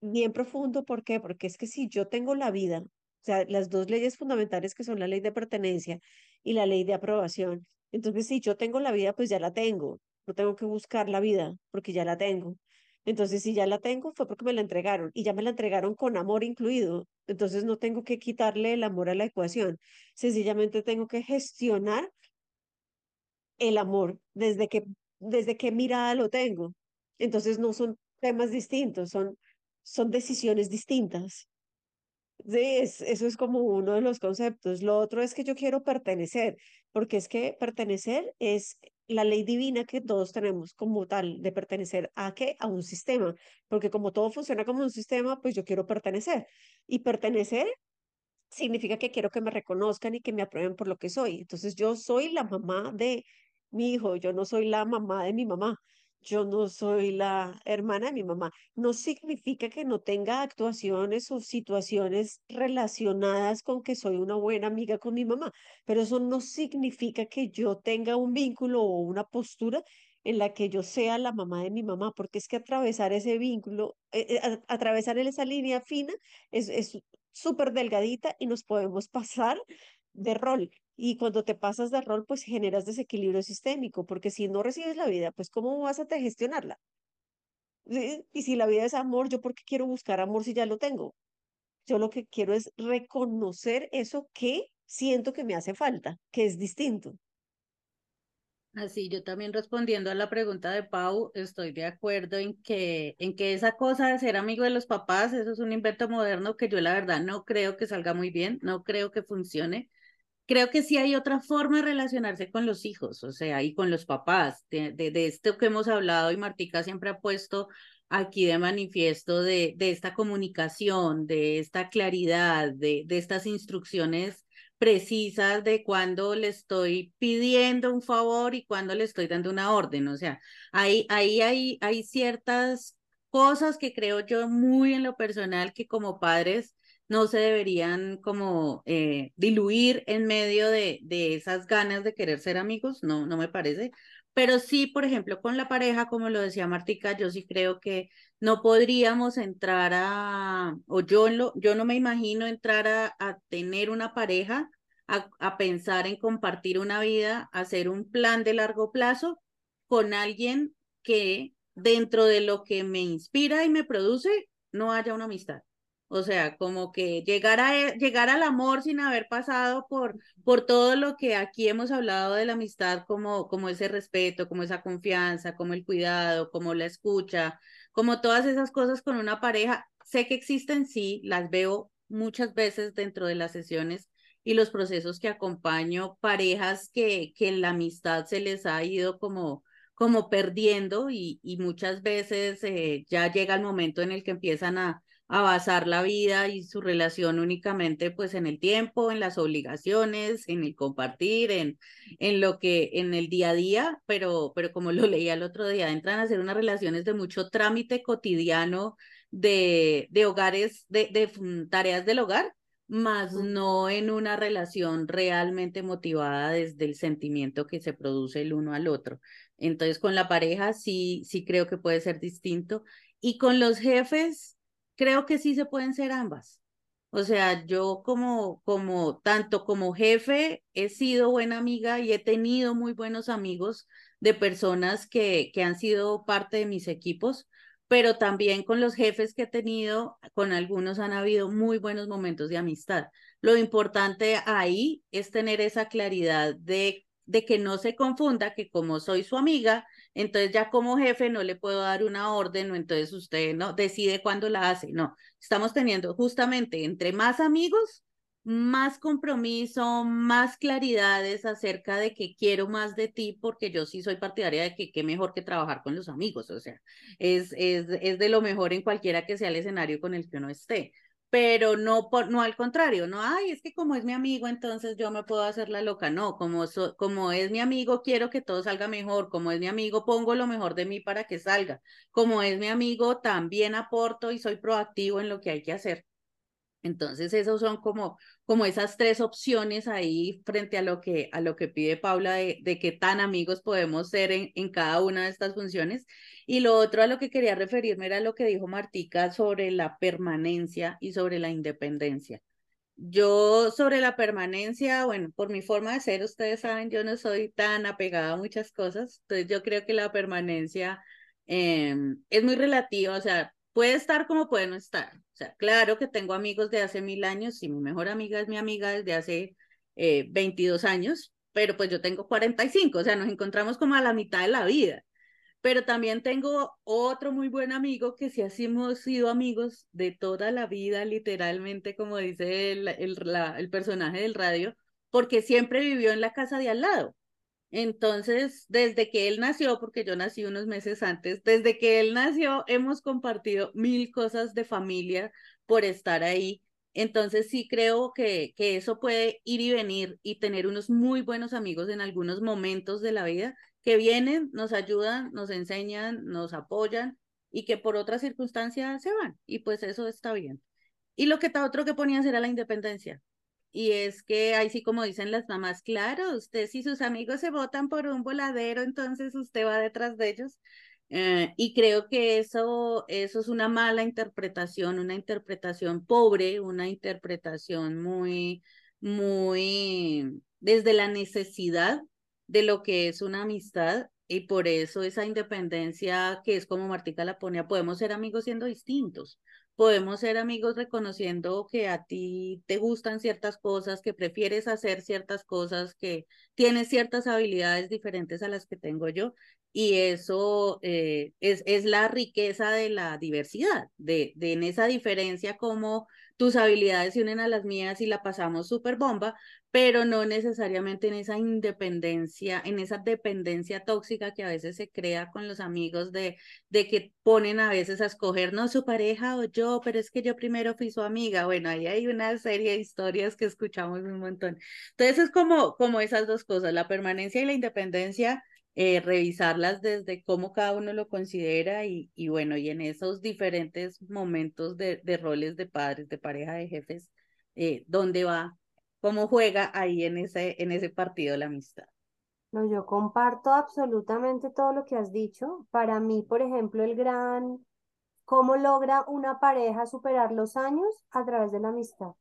S2: bien profundo. ¿Por qué? Porque es que si yo tengo la vida, o sea, las dos leyes fundamentales que son la ley de pertenencia y la ley de aprobación, entonces si yo tengo la vida, pues ya la tengo. No tengo que buscar la vida porque ya la tengo. Entonces, si ya la tengo, fue porque me la entregaron y ya me la entregaron con amor incluido. Entonces, no tengo que quitarle el amor a la ecuación. Sencillamente tengo que gestionar el amor desde que, desde qué mirada lo tengo. Entonces, no son temas distintos, son, son decisiones distintas. Sí, eso es como uno de los conceptos. Lo otro es que yo quiero pertenecer, porque es que pertenecer es la ley divina que todos tenemos como tal, de pertenecer a qué? A un sistema, porque como todo funciona como un sistema, pues yo quiero pertenecer. Y pertenecer significa que quiero que me reconozcan y que me aprueben por lo que soy. Entonces yo soy la mamá de mi hijo, yo no soy la mamá de mi mamá yo no soy la hermana de mi mamá. No significa que no tenga actuaciones o situaciones relacionadas con que soy una buena amiga con mi mamá, pero eso no significa que yo tenga un vínculo o una postura en la que yo sea la mamá de mi mamá, porque es que atravesar ese vínculo, eh, eh, atravesar esa línea fina es súper delgadita y nos podemos pasar de rol. Y cuando te pasas de rol, pues generas desequilibrio sistémico, porque si no recibes la vida, pues ¿cómo vas a te gestionarla? Y si la vida es amor, ¿yo por qué quiero buscar amor si ya lo tengo? Yo lo que quiero es reconocer eso que siento que me hace falta, que es distinto.
S1: Así, yo también respondiendo a la pregunta de Pau, estoy de acuerdo en que, en que esa cosa de ser amigo de los papás, eso es un invento moderno que yo la verdad no creo que salga muy bien, no creo que funcione. Creo que sí hay otra forma de relacionarse con los hijos, o sea, y con los papás, de, de, esto que hemos hablado y Martica siempre ha puesto aquí de manifiesto de, de esta comunicación, de esta claridad, de, de estas instrucciones precisas de cuándo le estoy pidiendo un favor y cuándo le estoy dando una orden. O sea, ahí, ahí hay, hay ciertas cosas que creo yo muy en lo personal que como padres no se deberían como eh, diluir en medio de, de esas ganas de querer ser amigos, no, no me parece. Pero sí, por ejemplo, con la pareja, como lo decía Martica, yo sí creo que no podríamos entrar a, o yo, lo, yo no me imagino entrar a, a tener una pareja, a, a, pensar en compartir una vida, hacer un plan de largo plazo con alguien que dentro de lo que me inspira y me produce, no haya una amistad. O sea, como que llegar, a, e, llegar al amor sin haber pasado por, por todo lo que aquí hemos hablado de la amistad, como, como ese respeto, como esa confianza, como el cuidado, como la escucha, como todas esas cosas con una pareja. Sé que existen, sí, las veo muchas veces dentro de las sesiones y los procesos que acompaño, parejas que, que la amistad se les ha ido como, como perdiendo y, y muchas veces eh, ya llega el momento en el que empiezan a a basar la vida y su relación únicamente pues en el tiempo, en las obligaciones, en el compartir, en, en lo que, en el día a día, pero, pero como lo leía el otro día, entran a ser unas relaciones de mucho trámite cotidiano de, de hogares, de, de tareas del hogar, más no en una relación realmente motivada desde el sentimiento que se produce el uno al otro. Entonces, con la pareja sí, sí creo que puede ser distinto. Y con los jefes, creo que sí se pueden ser ambas. O sea, yo como, como, tanto como jefe, he sido buena amiga y he tenido muy buenos amigos de personas que, que han sido parte de mis equipos, pero también con los jefes que he tenido, con algunos han habido muy buenos momentos de amistad. Lo importante ahí es tener esa claridad de de que no se confunda que como soy su amiga, entonces ya como jefe no le puedo dar una orden o entonces usted no decide cuándo la hace. No, estamos teniendo justamente entre más amigos, más compromiso, más claridades acerca de que quiero más de ti, porque yo sí soy partidaria de que qué mejor que trabajar con los amigos, o sea, es, es, es de lo mejor en cualquiera que sea el escenario con el que uno esté pero no, por, no al contrario, no, ay, es que como es mi amigo, entonces yo me puedo hacer la loca, no, como, como es mi amigo, quiero que todo salga mejor, como es mi amigo, pongo lo mejor de mí para que salga, como es mi amigo, también aporto y soy proactivo en lo que hay que hacer. Entonces, esos son como, como esas tres opciones ahí frente a lo que, a lo que pide Paula de, de qué tan amigos podemos ser en, en cada una de estas funciones. Y lo otro a lo que quería referirme era lo que dijo Martica sobre la permanencia y sobre la independencia. Yo sobre la permanencia, bueno, por mi forma de ser, ustedes saben, yo no soy tan apegada a muchas cosas, entonces yo creo que la permanencia eh, es muy relativa, o sea, puede estar como puede no estar. O sea, claro que tengo amigos de hace mil años y mi mejor amiga es mi amiga desde hace eh, 22 años, pero pues yo tengo 45, o sea, nos encontramos como a la mitad de la vida. Pero también tengo otro muy buen amigo que sí así hemos sido amigos de toda la vida, literalmente, como dice el, el, la, el personaje del radio, porque siempre vivió en la casa de al lado. Entonces, desde que él nació, porque yo nací unos meses antes, desde que él nació hemos compartido mil cosas de familia por estar ahí. Entonces sí creo que, que eso puede ir y venir y tener unos muy buenos amigos en algunos momentos de la vida que vienen, nos ayudan, nos enseñan, nos apoyan y que por otras circunstancias se van. Y pues eso está bien. Y lo que otro que ponían era la independencia. Y es que ahí sí, como dicen las mamás, claro, usted si sus amigos se votan por un voladero, entonces usted va detrás de ellos. Eh, y creo que eso, eso es una mala interpretación, una interpretación pobre, una interpretación muy, muy desde la necesidad de lo que es una amistad y por eso esa independencia que es como Martica la ponía, podemos ser amigos siendo distintos podemos ser amigos reconociendo que a ti te gustan ciertas cosas, que prefieres hacer ciertas cosas, que tienes ciertas habilidades diferentes a las que tengo yo. Y eso eh, es, es la riqueza de la diversidad, de, de en esa diferencia como tus habilidades se unen a las mías y la pasamos súper bomba, pero no necesariamente en esa independencia, en esa dependencia tóxica que a veces se crea con los amigos de, de que ponen a veces a escoger, no, su pareja o yo, pero es que yo primero fui su amiga. Bueno, ahí hay una serie de historias que escuchamos un montón. Entonces es como, como esas dos cosas, la permanencia y la independencia eh, revisarlas desde cómo cada uno lo considera y, y bueno, y en esos diferentes momentos de, de, roles de padres, de pareja, de jefes, eh, dónde va, cómo juega ahí en ese, en ese partido la amistad.
S3: No, yo comparto absolutamente todo lo que has dicho. Para mí, por ejemplo, el gran, ¿cómo logra una pareja superar los años? A través de la amistad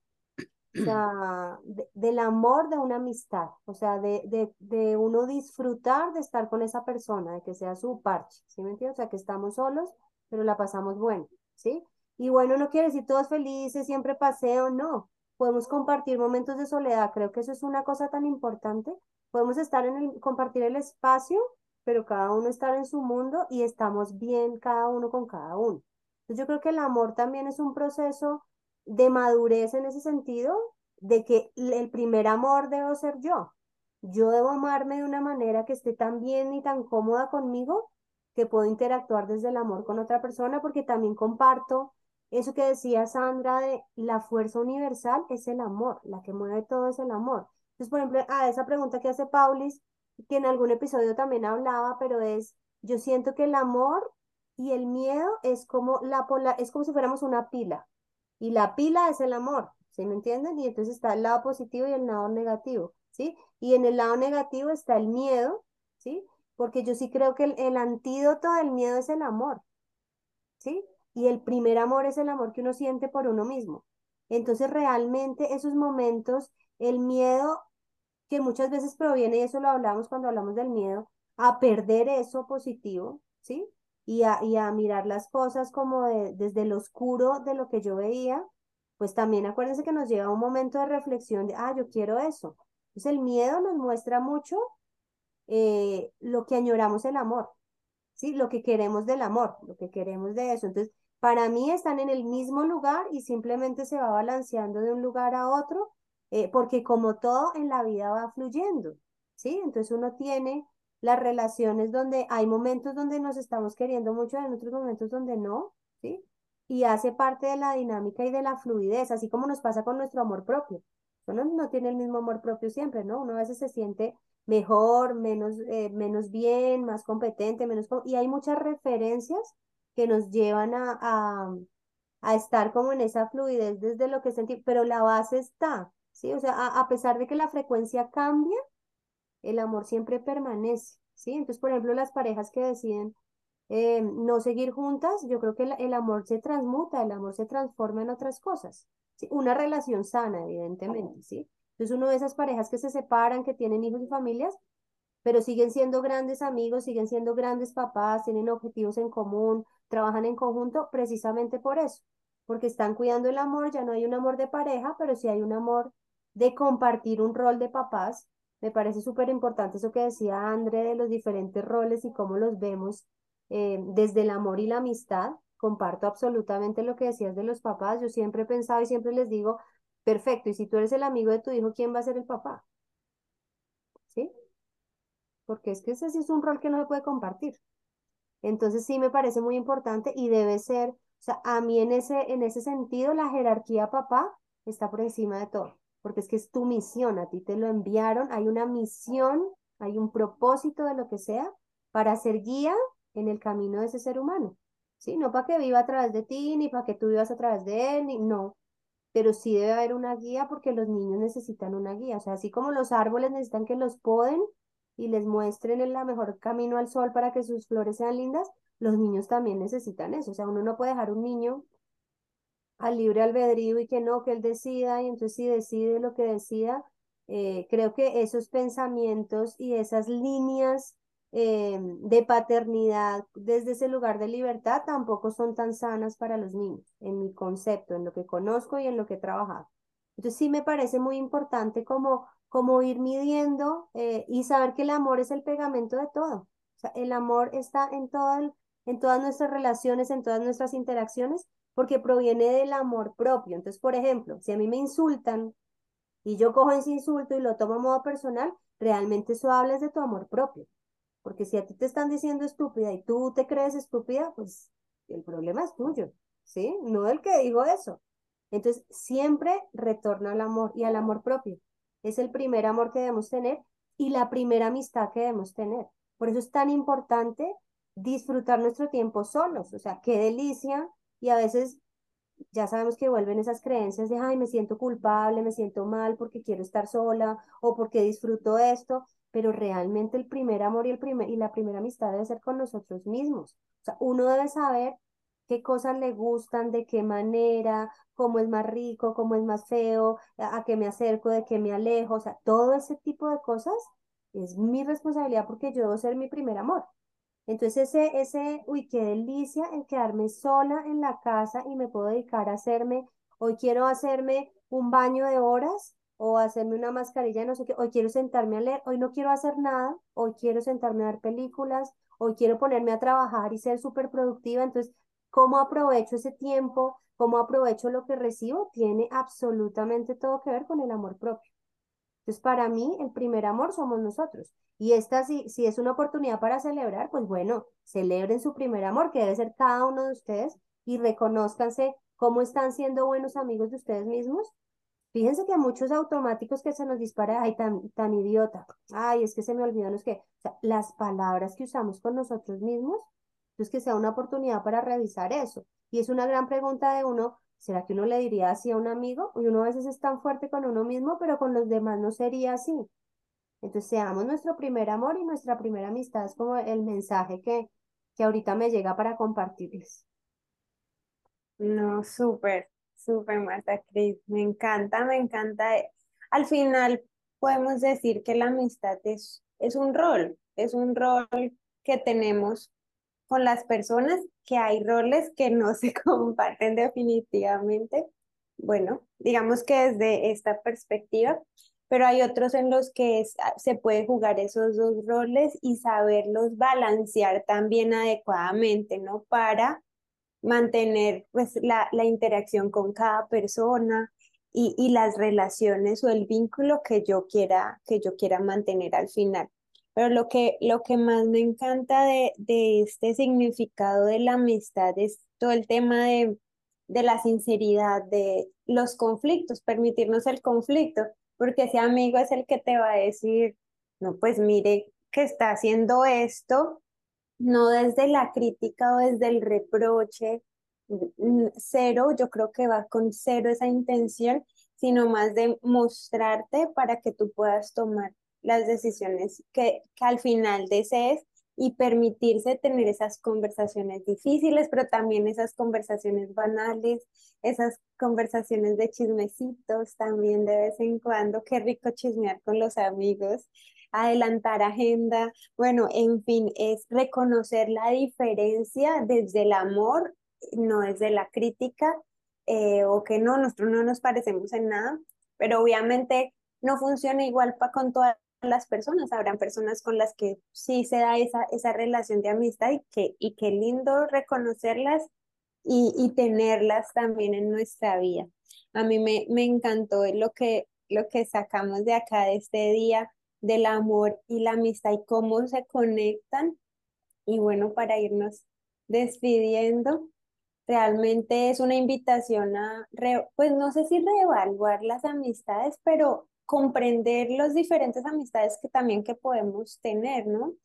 S3: sea, del amor de una amistad, o sea, de, de, de, uno disfrutar de estar con esa persona, de que sea su parche, ¿sí me entiendes? O sea, que estamos solos, pero la pasamos bueno, ¿sí? Y bueno, no quiere decir todos felices, siempre paseo, no. Podemos compartir momentos de soledad, creo que eso es una cosa tan importante. Podemos estar en compartir el espacio, pero cada uno estar en su mundo y estamos bien cada uno con cada uno. Entonces yo creo que el amor también es un proceso de madurez en ese sentido, de que el primer amor debo ser yo. Yo debo amarme de una manera que esté tan bien y tan cómoda conmigo que puedo interactuar desde el amor con otra persona porque también comparto eso que decía Sandra de la fuerza universal es el amor, la que mueve todo es el amor. Entonces, por ejemplo, a esa pregunta que hace Paulis, que en algún episodio también hablaba, pero es, yo siento que el amor y el miedo es como la polar, es como si fuéramos una pila. Y la pila es el amor, ¿sí me entienden? Y entonces está el lado positivo y el lado negativo, ¿sí? Y en el lado negativo está el miedo, ¿sí? Porque yo sí creo que el, el antídoto del miedo es el amor, ¿sí? Y el primer amor es el amor que uno siente por uno mismo. Entonces realmente esos momentos, el miedo que muchas veces proviene, y eso lo hablamos cuando hablamos del miedo, a perder eso positivo, ¿sí? Y a, mirar las cosas como desde el oscuro de lo que yo veía, pues también acuérdense que nos lleva un momento de reflexión de, ah, yo quiero eso. Entonces el miedo nos muestra mucho eh, lo que añoramos el amor, ¿sí? Lo que queremos del amor, lo que queremos de eso. Entonces, para mí están en el mismo lugar y simplemente se va balanceando de un lugar a otro, eh, porque como todo en la vida va fluyendo, ¿sí? Entonces uno tiene las relaciones donde hay momentos donde nos estamos queriendo mucho, en otros momentos donde no, ¿sí? y hace parte de la dinámica y de la fluidez, así como nos pasa con nuestro amor propio. Uno no tiene el mismo amor propio siempre, ¿no? Uno a veces se siente mejor, menos, eh, menos bien, más competente, menos... Y hay muchas referencias que nos llevan a, a, a estar como en esa fluidez desde lo que sentimos, pero la base está, ¿sí? O sea, a, a pesar de que la frecuencia cambia, el amor siempre permanece, ¿sí? Entonces, por ejemplo, las parejas que deciden eh, no seguir juntas, yo creo que el, el, amor se transmuta, el amor se transforma en otras cosas. ¿sí? Una relación sana, evidentemente, ¿sí? Entonces uno de esas parejas que se separan, que tienen hijos y familias, pero siguen siendo grandes amigos, siguen siendo grandes papás, tienen objetivos en común, trabajan en conjunto, precisamente por eso, porque están cuidando el amor, ya no hay un amor de pareja, pero sí hay un amor de compartir un rol de papás. Me parece súper importante eso que decía André de los diferentes roles y cómo los vemos eh, desde el amor y la amistad. Comparto absolutamente lo que decías de los papás. Yo siempre he pensado y siempre les digo, perfecto, y si tú eres el amigo de tu hijo, ¿quién va a ser el papá? ¿Sí? Porque es que ese sí es un rol que no se puede compartir. Entonces sí me parece muy importante y debe ser, o sea, a mí en ese, en ese sentido la jerarquía papá está por encima de todo, porque es que es tu misión, a ti te lo enviaron, hay una misión, hay un propósito de lo que sea para ser guía en el camino de ese ser humano. ¿Sí? No para que viva a través de ti, ni para que tú vivas a través de él, ni no. Pero sí debe haber una guía porque los niños necesitan una guía. O sea, así como los árboles necesitan que los poden y les muestren el mejor camino al sol para que sus flores sean lindas, los niños también necesitan eso. O sea, uno no puede dejar un niño al libre albedrío y que no, que él decida, y entonces si decide lo que decida, eh, creo que esos pensamientos y esas líneas eh, de paternidad desde ese lugar de libertad tampoco son tan sanas para los niños, en mi concepto, en lo que conozco y en lo que he trabajado. Entonces sí me parece muy importante como, como ir midiendo eh, y saber que el amor es el pegamento de todo. El amor está en, todo en todas nuestras relaciones, en todas nuestras interacciones, porque proviene del amor propio. Entonces, por ejemplo, si a mí me insultan y yo cojo ese insulto y lo tomo a modo personal, realmente eso habla de tu amor propio. Porque si a ti te están diciendo estúpida y tú te crees estúpida, pues el problema es tuyo, ¿sí? No el que dijo eso. Entonces, siempre retorna al amor y al amor propio. Es el primer amor que debemos tener y la primera amistad que debemos tener. Por eso es tan importante disfrutar nuestro tiempo solos. O sea, qué delicia. Y a veces ya sabemos que vuelven esas creencias de, ay, me siento culpable, me siento mal porque quiero estar sola o porque disfruto esto pero realmente el primer amor y, el primer, y la primera amistad debe ser con nosotros mismos. O sea, uno debe saber qué cosas le gustan, de qué manera, cómo es más rico, cómo es más feo, a, qué me acerco, de qué me alejo, o sea, todo ese tipo de cosas es mi responsabilidad porque yo debo ser mi primer amor. Entonces ese, ese, uy, qué delicia el quedarme sola en la casa y me puedo dedicar a hacerme, hoy quiero hacerme un baño de horas o hacerme una mascarilla, no sé qué, hoy quiero sentarme a leer, hoy no quiero hacer nada, hoy quiero sentarme a ver películas, hoy quiero ponerme a trabajar y ser súper productiva, entonces, ¿cómo aprovecho ese tiempo? ¿Cómo aprovecho lo que recibo? Tiene absolutamente todo que ver con el amor propio. Entonces, para mí, el primer amor somos nosotros. Y esta, si, si es una oportunidad para celebrar, pues bueno, celebren su primer amor, que debe ser cada uno de ustedes, y reconozcanse cómo están siendo buenos amigos de ustedes mismos Fíjense que muchos automáticos que se nos dispara, ay, tan, tan idiota, ay, es que se me olvidan los que, o sea, las palabras que usamos con nosotros mismos, pues que sea una oportunidad para revisar eso. Y es una gran pregunta de uno, ¿será que uno le diría así a un amigo? Y uno a veces es tan fuerte con uno mismo, pero con los demás no sería así. Entonces, seamos nuestro primer amor y nuestra primera amistad, es como el mensaje que, que ahorita me llega para compartirles.
S4: No, súper. Súper, Marta Cris, me encanta, me encanta. Al final podemos decir que la amistad es, es un rol, es un rol que tenemos con las personas, que hay roles que no se comparten definitivamente. Bueno, digamos que desde esta perspectiva, pero hay otros en los que se puede jugar esos dos roles y saberlos balancear también adecuadamente, ¿no? Para mantener pues la, la interacción con cada persona y, y, las relaciones o el vínculo que yo quiera, que yo quiera mantener al final. Pero lo que, lo que más me encanta de, de este significado de la amistad es todo el tema de de la sinceridad, de los conflictos, permitirnos el conflicto, porque ese amigo es el que te va a decir, no, pues mire que está haciendo esto, no desde la crítica o desde el reproche, cero, yo creo que va con cero esa intención, sino más de mostrarte para que tú puedas tomar las decisiones que, que al final desees y permitirse tener esas conversaciones difíciles, pero también esas conversaciones banales, esas conversaciones de chismecitos también de vez en cuando. Qué rico chismear con los amigos, adelantar agenda. Bueno, en fin, es reconocer la diferencia desde el amor, no desde la crítica, eh, o que no, nosotros no nos parecemos en nada, pero obviamente no funciona igual para con todas las personas, habrán personas con las que sí se da esa, esa relación de amistad y que, y qué lindo reconocerlas y, y tenerlas también en nuestra vida. A mí me, me encantó lo que, lo que sacamos de acá de este día del amor y la amistad y cómo se conectan. Y bueno, para irnos despidiendo, realmente es una invitación a, pues no sé si reevaluar las amistades, pero comprender las diferentes amistades que también que podemos tener, ¿no?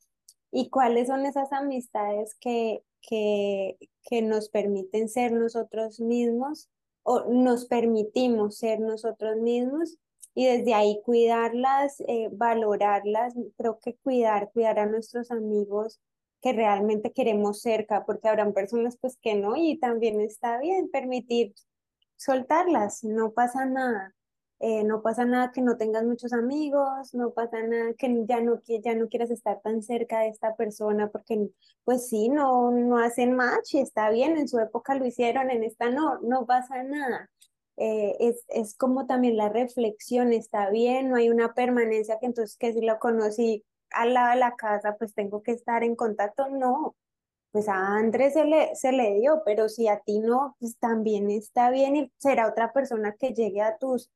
S4: Y cuáles son esas amistades que, que, que nos permiten ser nosotros mismos o nos permitimos ser nosotros mismos y desde ahí cuidarlas, eh, valorarlas, creo que cuidar, cuidar a nuestros amigos que realmente queremos cerca, porque habrán personas pues que no y también está bien permitir soltarlas, no pasa nada. Eh, no pasa nada que no tengas muchos amigos, no pasa nada que ya no, ya no quieras estar tan cerca de esta persona porque pues sí, no, no hacen match y está bien, en su época lo hicieron, en esta no, no pasa nada. Eh, es, es como también la reflexión, está bien, no hay una permanencia que entonces que si lo conocí al lado de la casa, pues tengo que estar en contacto, no, pues a Andrés se le, se le dio, pero si a ti no, pues también está bien y será otra persona que llegue a tus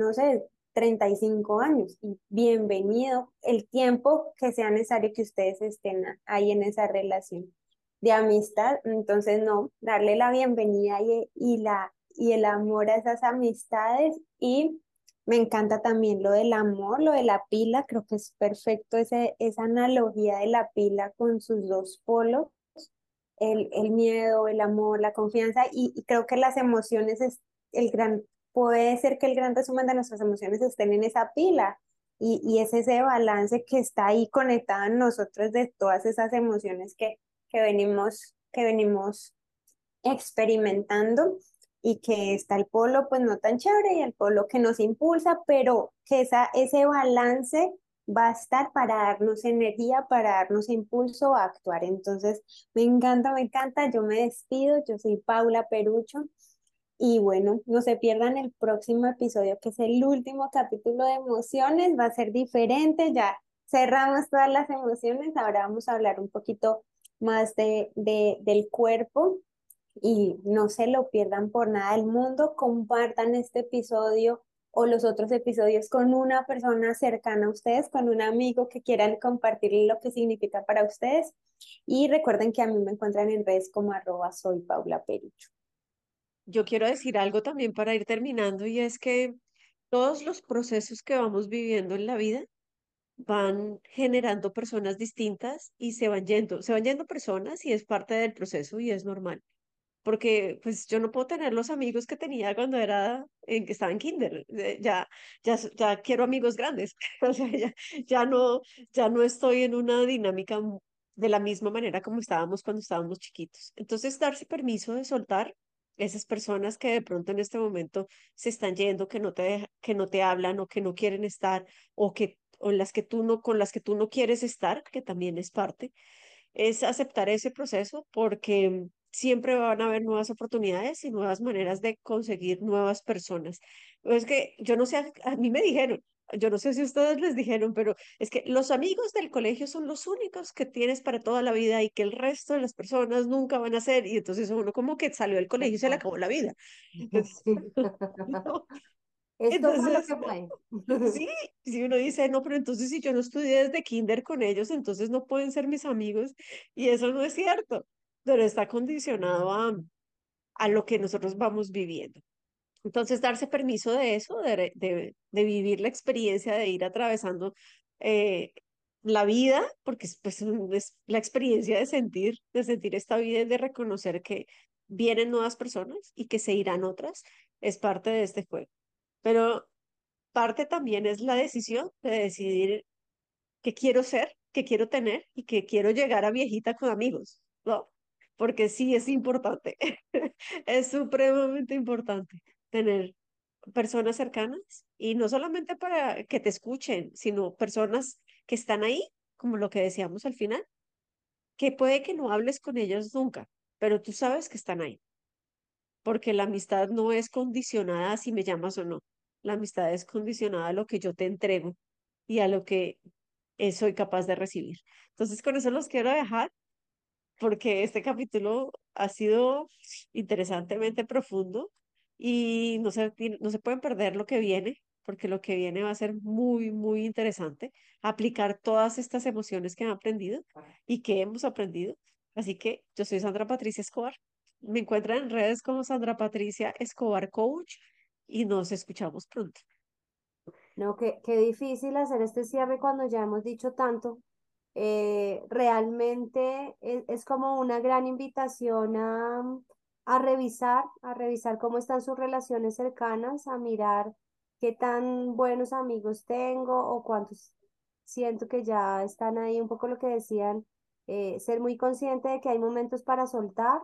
S4: no sé, 35 años y bienvenido el tiempo que sea necesario que ustedes estén ahí en esa relación de amistad. Entonces, no, darle la bienvenida y, la, y el amor a esas amistades y me encanta también lo del amor, lo de la pila, creo que es perfecto ese, esa analogía de la pila con sus dos polos, el, el miedo, el amor, la confianza y creo que las emociones es el gran puede ser que el gran resumen de nuestras emociones estén en esa pila y, y es ese balance que está ahí conectado en nosotros de todas esas emociones que, que, venimos, que venimos experimentando y que está el polo pues no tan chévere y el polo que nos impulsa, pero que esa, ese balance va a estar para darnos energía, para darnos impulso a actuar. Entonces, me encanta, me encanta. Yo me despido. Yo soy Paula Perucho. Y bueno, no se pierdan el próximo episodio, que es el último capítulo de emociones, va a ser diferente, ya cerramos todas las emociones, ahora vamos a hablar un poquito más de, de, del cuerpo y no se lo pierdan por nada del mundo, compartan este episodio o los otros episodios con una persona cercana a ustedes, con un amigo que quieran compartir lo que significa para ustedes. Y recuerden que a mí me encuentran en redes como arroba soy Paula
S2: yo quiero decir algo también para ir terminando y es que todos los procesos que vamos viviendo en la vida van generando personas distintas y se van yendo, se van yendo personas y es parte del proceso y es normal. Porque pues yo no puedo tener los amigos que tenía cuando era en que estaba en kinder, eh, ya ya ya quiero amigos grandes, o sea, ya, ya no ya no estoy en una dinámica de la misma manera como estábamos cuando estábamos chiquitos. Entonces, darse permiso de soltar esas personas que de pronto en este momento se están yendo, que no te, que no te hablan o que no quieren estar o que o las que tú no con las que tú no quieres estar, que también es parte, es aceptar ese proceso porque siempre van a haber nuevas oportunidades y nuevas maneras de conseguir nuevas personas. Es que yo no sé, a mí me dijeron, yo no sé si ustedes les dijeron, pero es que los amigos del colegio son los únicos que tienes para toda la vida y que el resto de las personas nunca van a ser. Y entonces uno como que salió del colegio y se le acabó la vida.
S3: Entonces,
S2: sí, si uno dice, no, pero entonces si yo no estudié desde kinder con ellos, entonces no pueden ser mis amigos. Y eso no es cierto, pero está condicionado a, a lo que nosotros vamos viviendo. Entonces, darse permiso de eso, de, de, de vivir la experiencia, de ir atravesando eh, la vida, porque es, pues, es la experiencia de sentir, de sentir esta vida y de reconocer que vienen nuevas personas y que se irán otras, es parte de este juego. Pero parte también es la decisión de decidir qué quiero ser, qué quiero tener y que quiero llegar a viejita con amigos, ¿no? Porque sí es importante, es supremamente importante tener personas cercanas y no solamente para que te escuchen, sino personas que están ahí, como lo que decíamos al final, que puede que no hables con ellos nunca, pero tú sabes que están ahí. Porque la amistad no es condicionada a si me llamas o no. La amistad es condicionada a lo que yo te entrego y a lo que soy capaz de recibir. Entonces, con eso los quiero dejar porque este capítulo ha sido interesantemente profundo y no se, no se pueden perder lo que viene, porque lo que viene va a ser muy, muy interesante, aplicar todas estas emociones que han aprendido y que hemos aprendido. Así que yo soy Sandra Patricia Escobar. Me encuentran en redes como Sandra Patricia Escobar Coach y nos escuchamos pronto.
S3: No, qué, qué difícil hacer este cierre cuando ya hemos dicho tanto. Eh, realmente es, es como una gran invitación a, a revisar, a revisar cómo están sus relaciones cercanas, a mirar qué tan buenos amigos tengo o cuántos siento que ya están ahí, un poco lo que decían, eh, ser muy consciente de que hay momentos para soltar.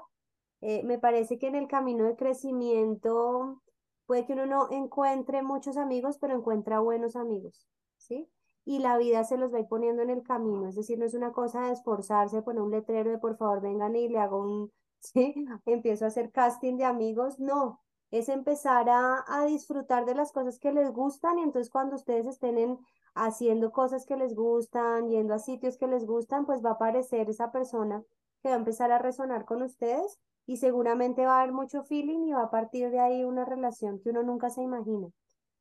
S3: Eh, me parece que en el camino de crecimiento puede que uno no encuentre muchos amigos, pero encuentra buenos amigos, ¿sí? Y la vida se los va a poniendo en el camino, es decir, no es una cosa de esforzarse, poner un letrero de por favor vengan y le hago un, ¿sí? Empiezo a hacer casting de amigos, no, es empezar a, a disfrutar de las cosas que les gustan y entonces cuando ustedes estén en, haciendo cosas que les gustan, yendo a sitios que les gustan, pues va a aparecer esa persona que va a empezar a resonar con ustedes y seguramente va a haber mucho feeling y va a partir de ahí una relación que uno nunca se imagina.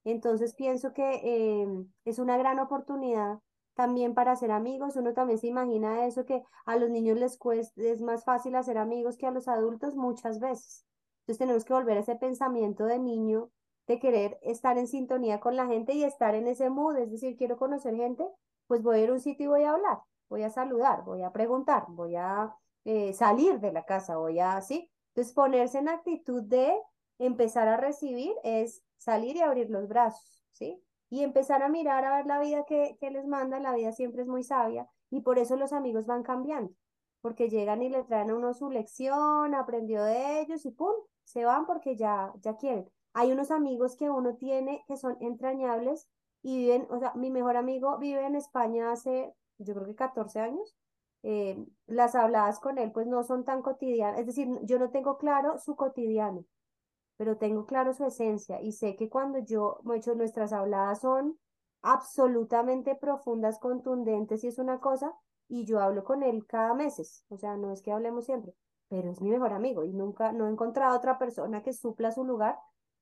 S3: Entonces pienso que em, es una gran oportunidad también para hacer amigos. Uno también se imagina eso, que a los niños les cuesta, es más fácil hacer amigos que a los adultos muchas veces. Entonces tenemos que volver a ese pensamiento de niño, de querer estar en sintonía con la gente y estar en ese mood, es decir, quiero conocer gente, pues voy a ir a un sitio y voy a hablar, voy a saludar, voy a preguntar, voy a eh, salir de la casa, voy a, ¿sí? Entonces ponerse en actitud de empezar a recibir es salir y abrir los brazos, ¿sí? Y empezar a mirar a ver la vida que, que les manda, la vida siempre es muy sabia y por eso los amigos van cambiando, porque llegan y le traen a uno su lección, aprendió de ellos y ¡pum! se van porque ya, ya quieren. Hay unos amigos que uno tiene que son entrañables y viven, o sea, mi mejor amigo vive en España hace, yo creo que 14 años. Eh, las habladas con él pues no son tan cotidianas, es decir, yo no tengo claro su cotidiano, pero tengo claro su esencia y sé que cuando yo, hecho, nuestras habladas son absolutamente profundas, contundentes y es una cosa, y yo hablo con él cada meses, o sea, no es que hablemos siempre, pero es mi mejor amigo y nunca, no he encontrado otra persona que supla su lugar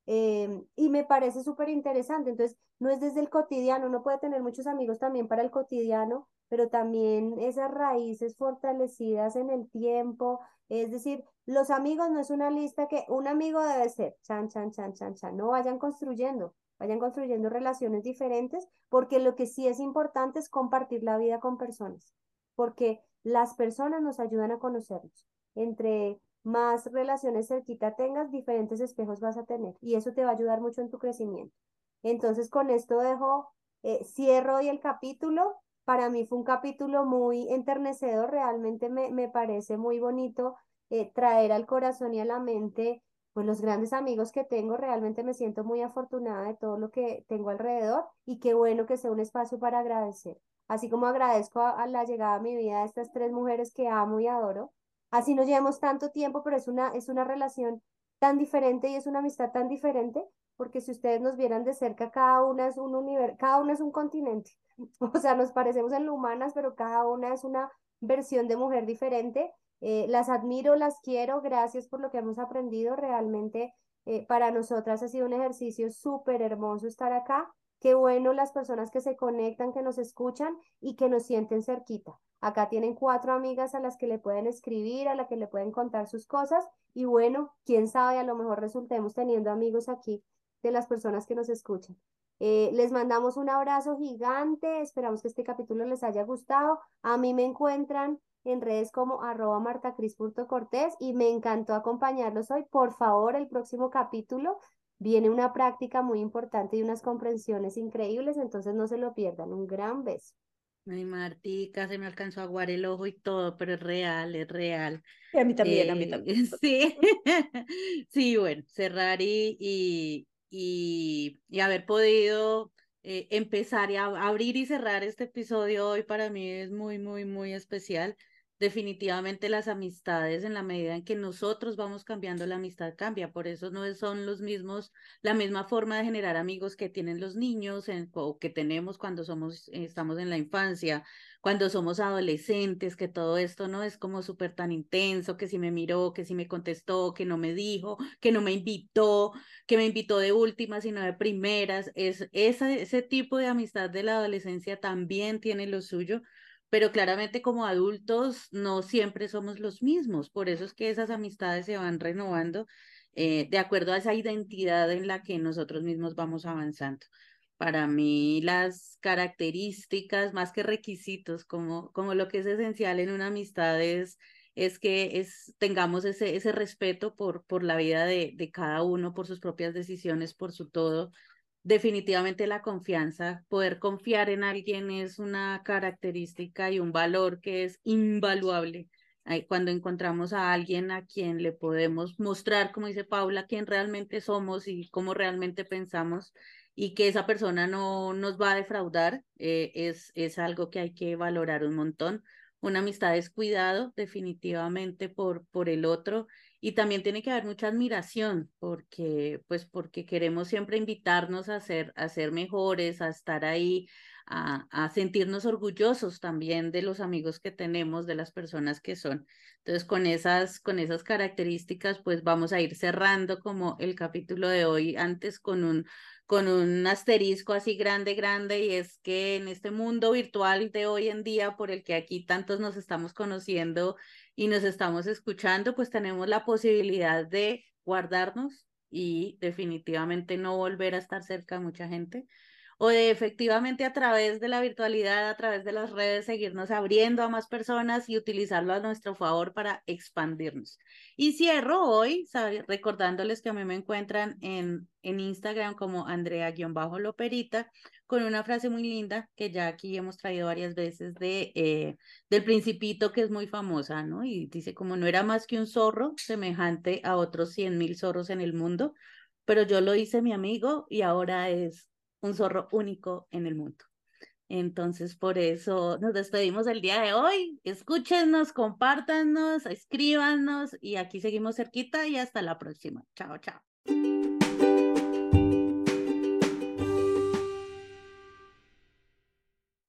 S3: em, y me parece súper interesante, entonces no es desde el cotidiano, uno puede tener muchos amigos también para el cotidiano, pero también esas raíces fortalecidas en el tiempo, es decir, los amigos no es una lista que un amigo debe ser, chan, chan, chan, chan, chan, no vayan construyendo, vayan construyendo relaciones diferentes, porque lo que sí es importante es compartir la vida con personas, porque las personas nos ayudan a conocernos. Entre más relaciones cerquita tengas, diferentes espejos vas a tener y eso te va a ayudar mucho en tu crecimiento. Entonces, con esto dejo, eh, cierro hoy el capítulo. Para mí fue un capítulo muy enternecedor, realmente me, me parece muy bonito eh, traer al corazón y a la mente pues los grandes amigos que tengo, realmente me siento muy afortunada de todo lo que tengo alrededor y qué bueno que sea un espacio para agradecer. Así como agradezco a, la llegada a mi vida de estas tres mujeres que amo y adoro. Así nos llevamos tanto tiempo, pero es una, es una relación tan diferente y es una amistad tan diferente, porque si ustedes nos vieran de cerca, cada una es un universo, cada una es un continente. O sea, nos parecemos en lo humanas, pero cada una es una versión de mujer diferente eh, las admiro, las quiero, gracias por lo que hemos aprendido. Realmente eh, para nosotras ha sido un ejercicio súper hermoso estar acá. Qué bueno las personas que se conectan, que nos escuchan y que nos sienten cerquita. Acá tienen cuatro amigas a las que le pueden escribir, a las que le pueden contar sus cosas y bueno, quién sabe, a lo mejor resultemos teniendo amigos aquí de las personas que nos escuchan. Eh, les mandamos un abrazo gigante, esperamos que este capítulo les haya gustado. A mí me encuentran en redes como arroba martacris.cortés y me encantó acompañarlos hoy. Por favor, el próximo capítulo viene una práctica muy importante y unas comprensiones increíbles, entonces no se lo pierdan. Un gran beso.
S1: Ay, Martica, se me alcanzó a aguar el ojo y todo, pero es real, es real.
S2: Y a mí también, a mí también.
S1: Eh, sí, sí, bueno, cerrar y, y, y, y haber podido eh, empezar y abrir y cerrar este episodio hoy para mí es muy, muy, muy especial definitivamente las amistades en la medida en que nosotros vamos cambiando la amistad cambia, por eso no son los mismos, la misma forma de generar amigos que tienen los niños o que tenemos cuando somos, estamos en la infancia, cuando somos adolescentes, que todo esto no es como súper tan intenso, que si me miró, que si me contestó, que no me dijo, que no me invitó, que me invitó de últimas, sino de primeras, es ese, ese tipo de amistad de la adolescencia también tiene lo suyo, pero claramente como adultos no siempre somos los mismos, por eso es que esas amistades se van renovando eh, de acuerdo a esa identidad en la que nosotros mismos vamos avanzando. Para mí las características más que requisitos, como, como lo que es esencial en una amistad es, es que es, tengamos ese, ese respeto por, por la vida de, de cada uno, por sus propias decisiones, por su todo, definitivamente la confianza, poder confiar en alguien es una característica y un valor que es invaluable. Cuando encontramos a alguien a quien le podemos mostrar, como dice Paula, quién realmente somos y cómo realmente pensamos y que esa persona no nos va a defraudar, eh, es, es algo que hay que valorar un montón. Una amistad es cuidado definitivamente por, por el otro y también tiene que haber mucha admiración porque pues porque queremos siempre invitarnos a ser a ser mejores a estar ahí a, sentirnos orgullosos también de los amigos que tenemos de las personas que son. Entonces con esas con esas características pues vamos a ir cerrando como el capítulo de hoy antes con un con un asterisco así grande grande y es que en este mundo virtual de hoy en día por el que aquí tantos nos estamos conociendo y nos estamos escuchando, pues tenemos la posibilidad de guardarnos y definitivamente no volver a estar cerca de mucha gente o de efectivamente a través de la virtualidad, a través de las redes, seguirnos abriendo a más personas y utilizarlo a nuestro favor para expandirnos. Y cierro hoy recordándoles que a mí me encuentran en, en Instagram como Andrea-Loperita con una frase muy linda que ya aquí hemos traído varias veces de eh, del principito que es muy famosa, ¿no? Y dice como no era más que un zorro semejante a otros cien mil zorros en el mundo, pero yo lo hice mi amigo y ahora es un zorro único en el mundo. Entonces, por eso nos despedimos el día de hoy. Escúchenos, compártanos, escríbanos y aquí seguimos cerquita y hasta la próxima. Chao, chao.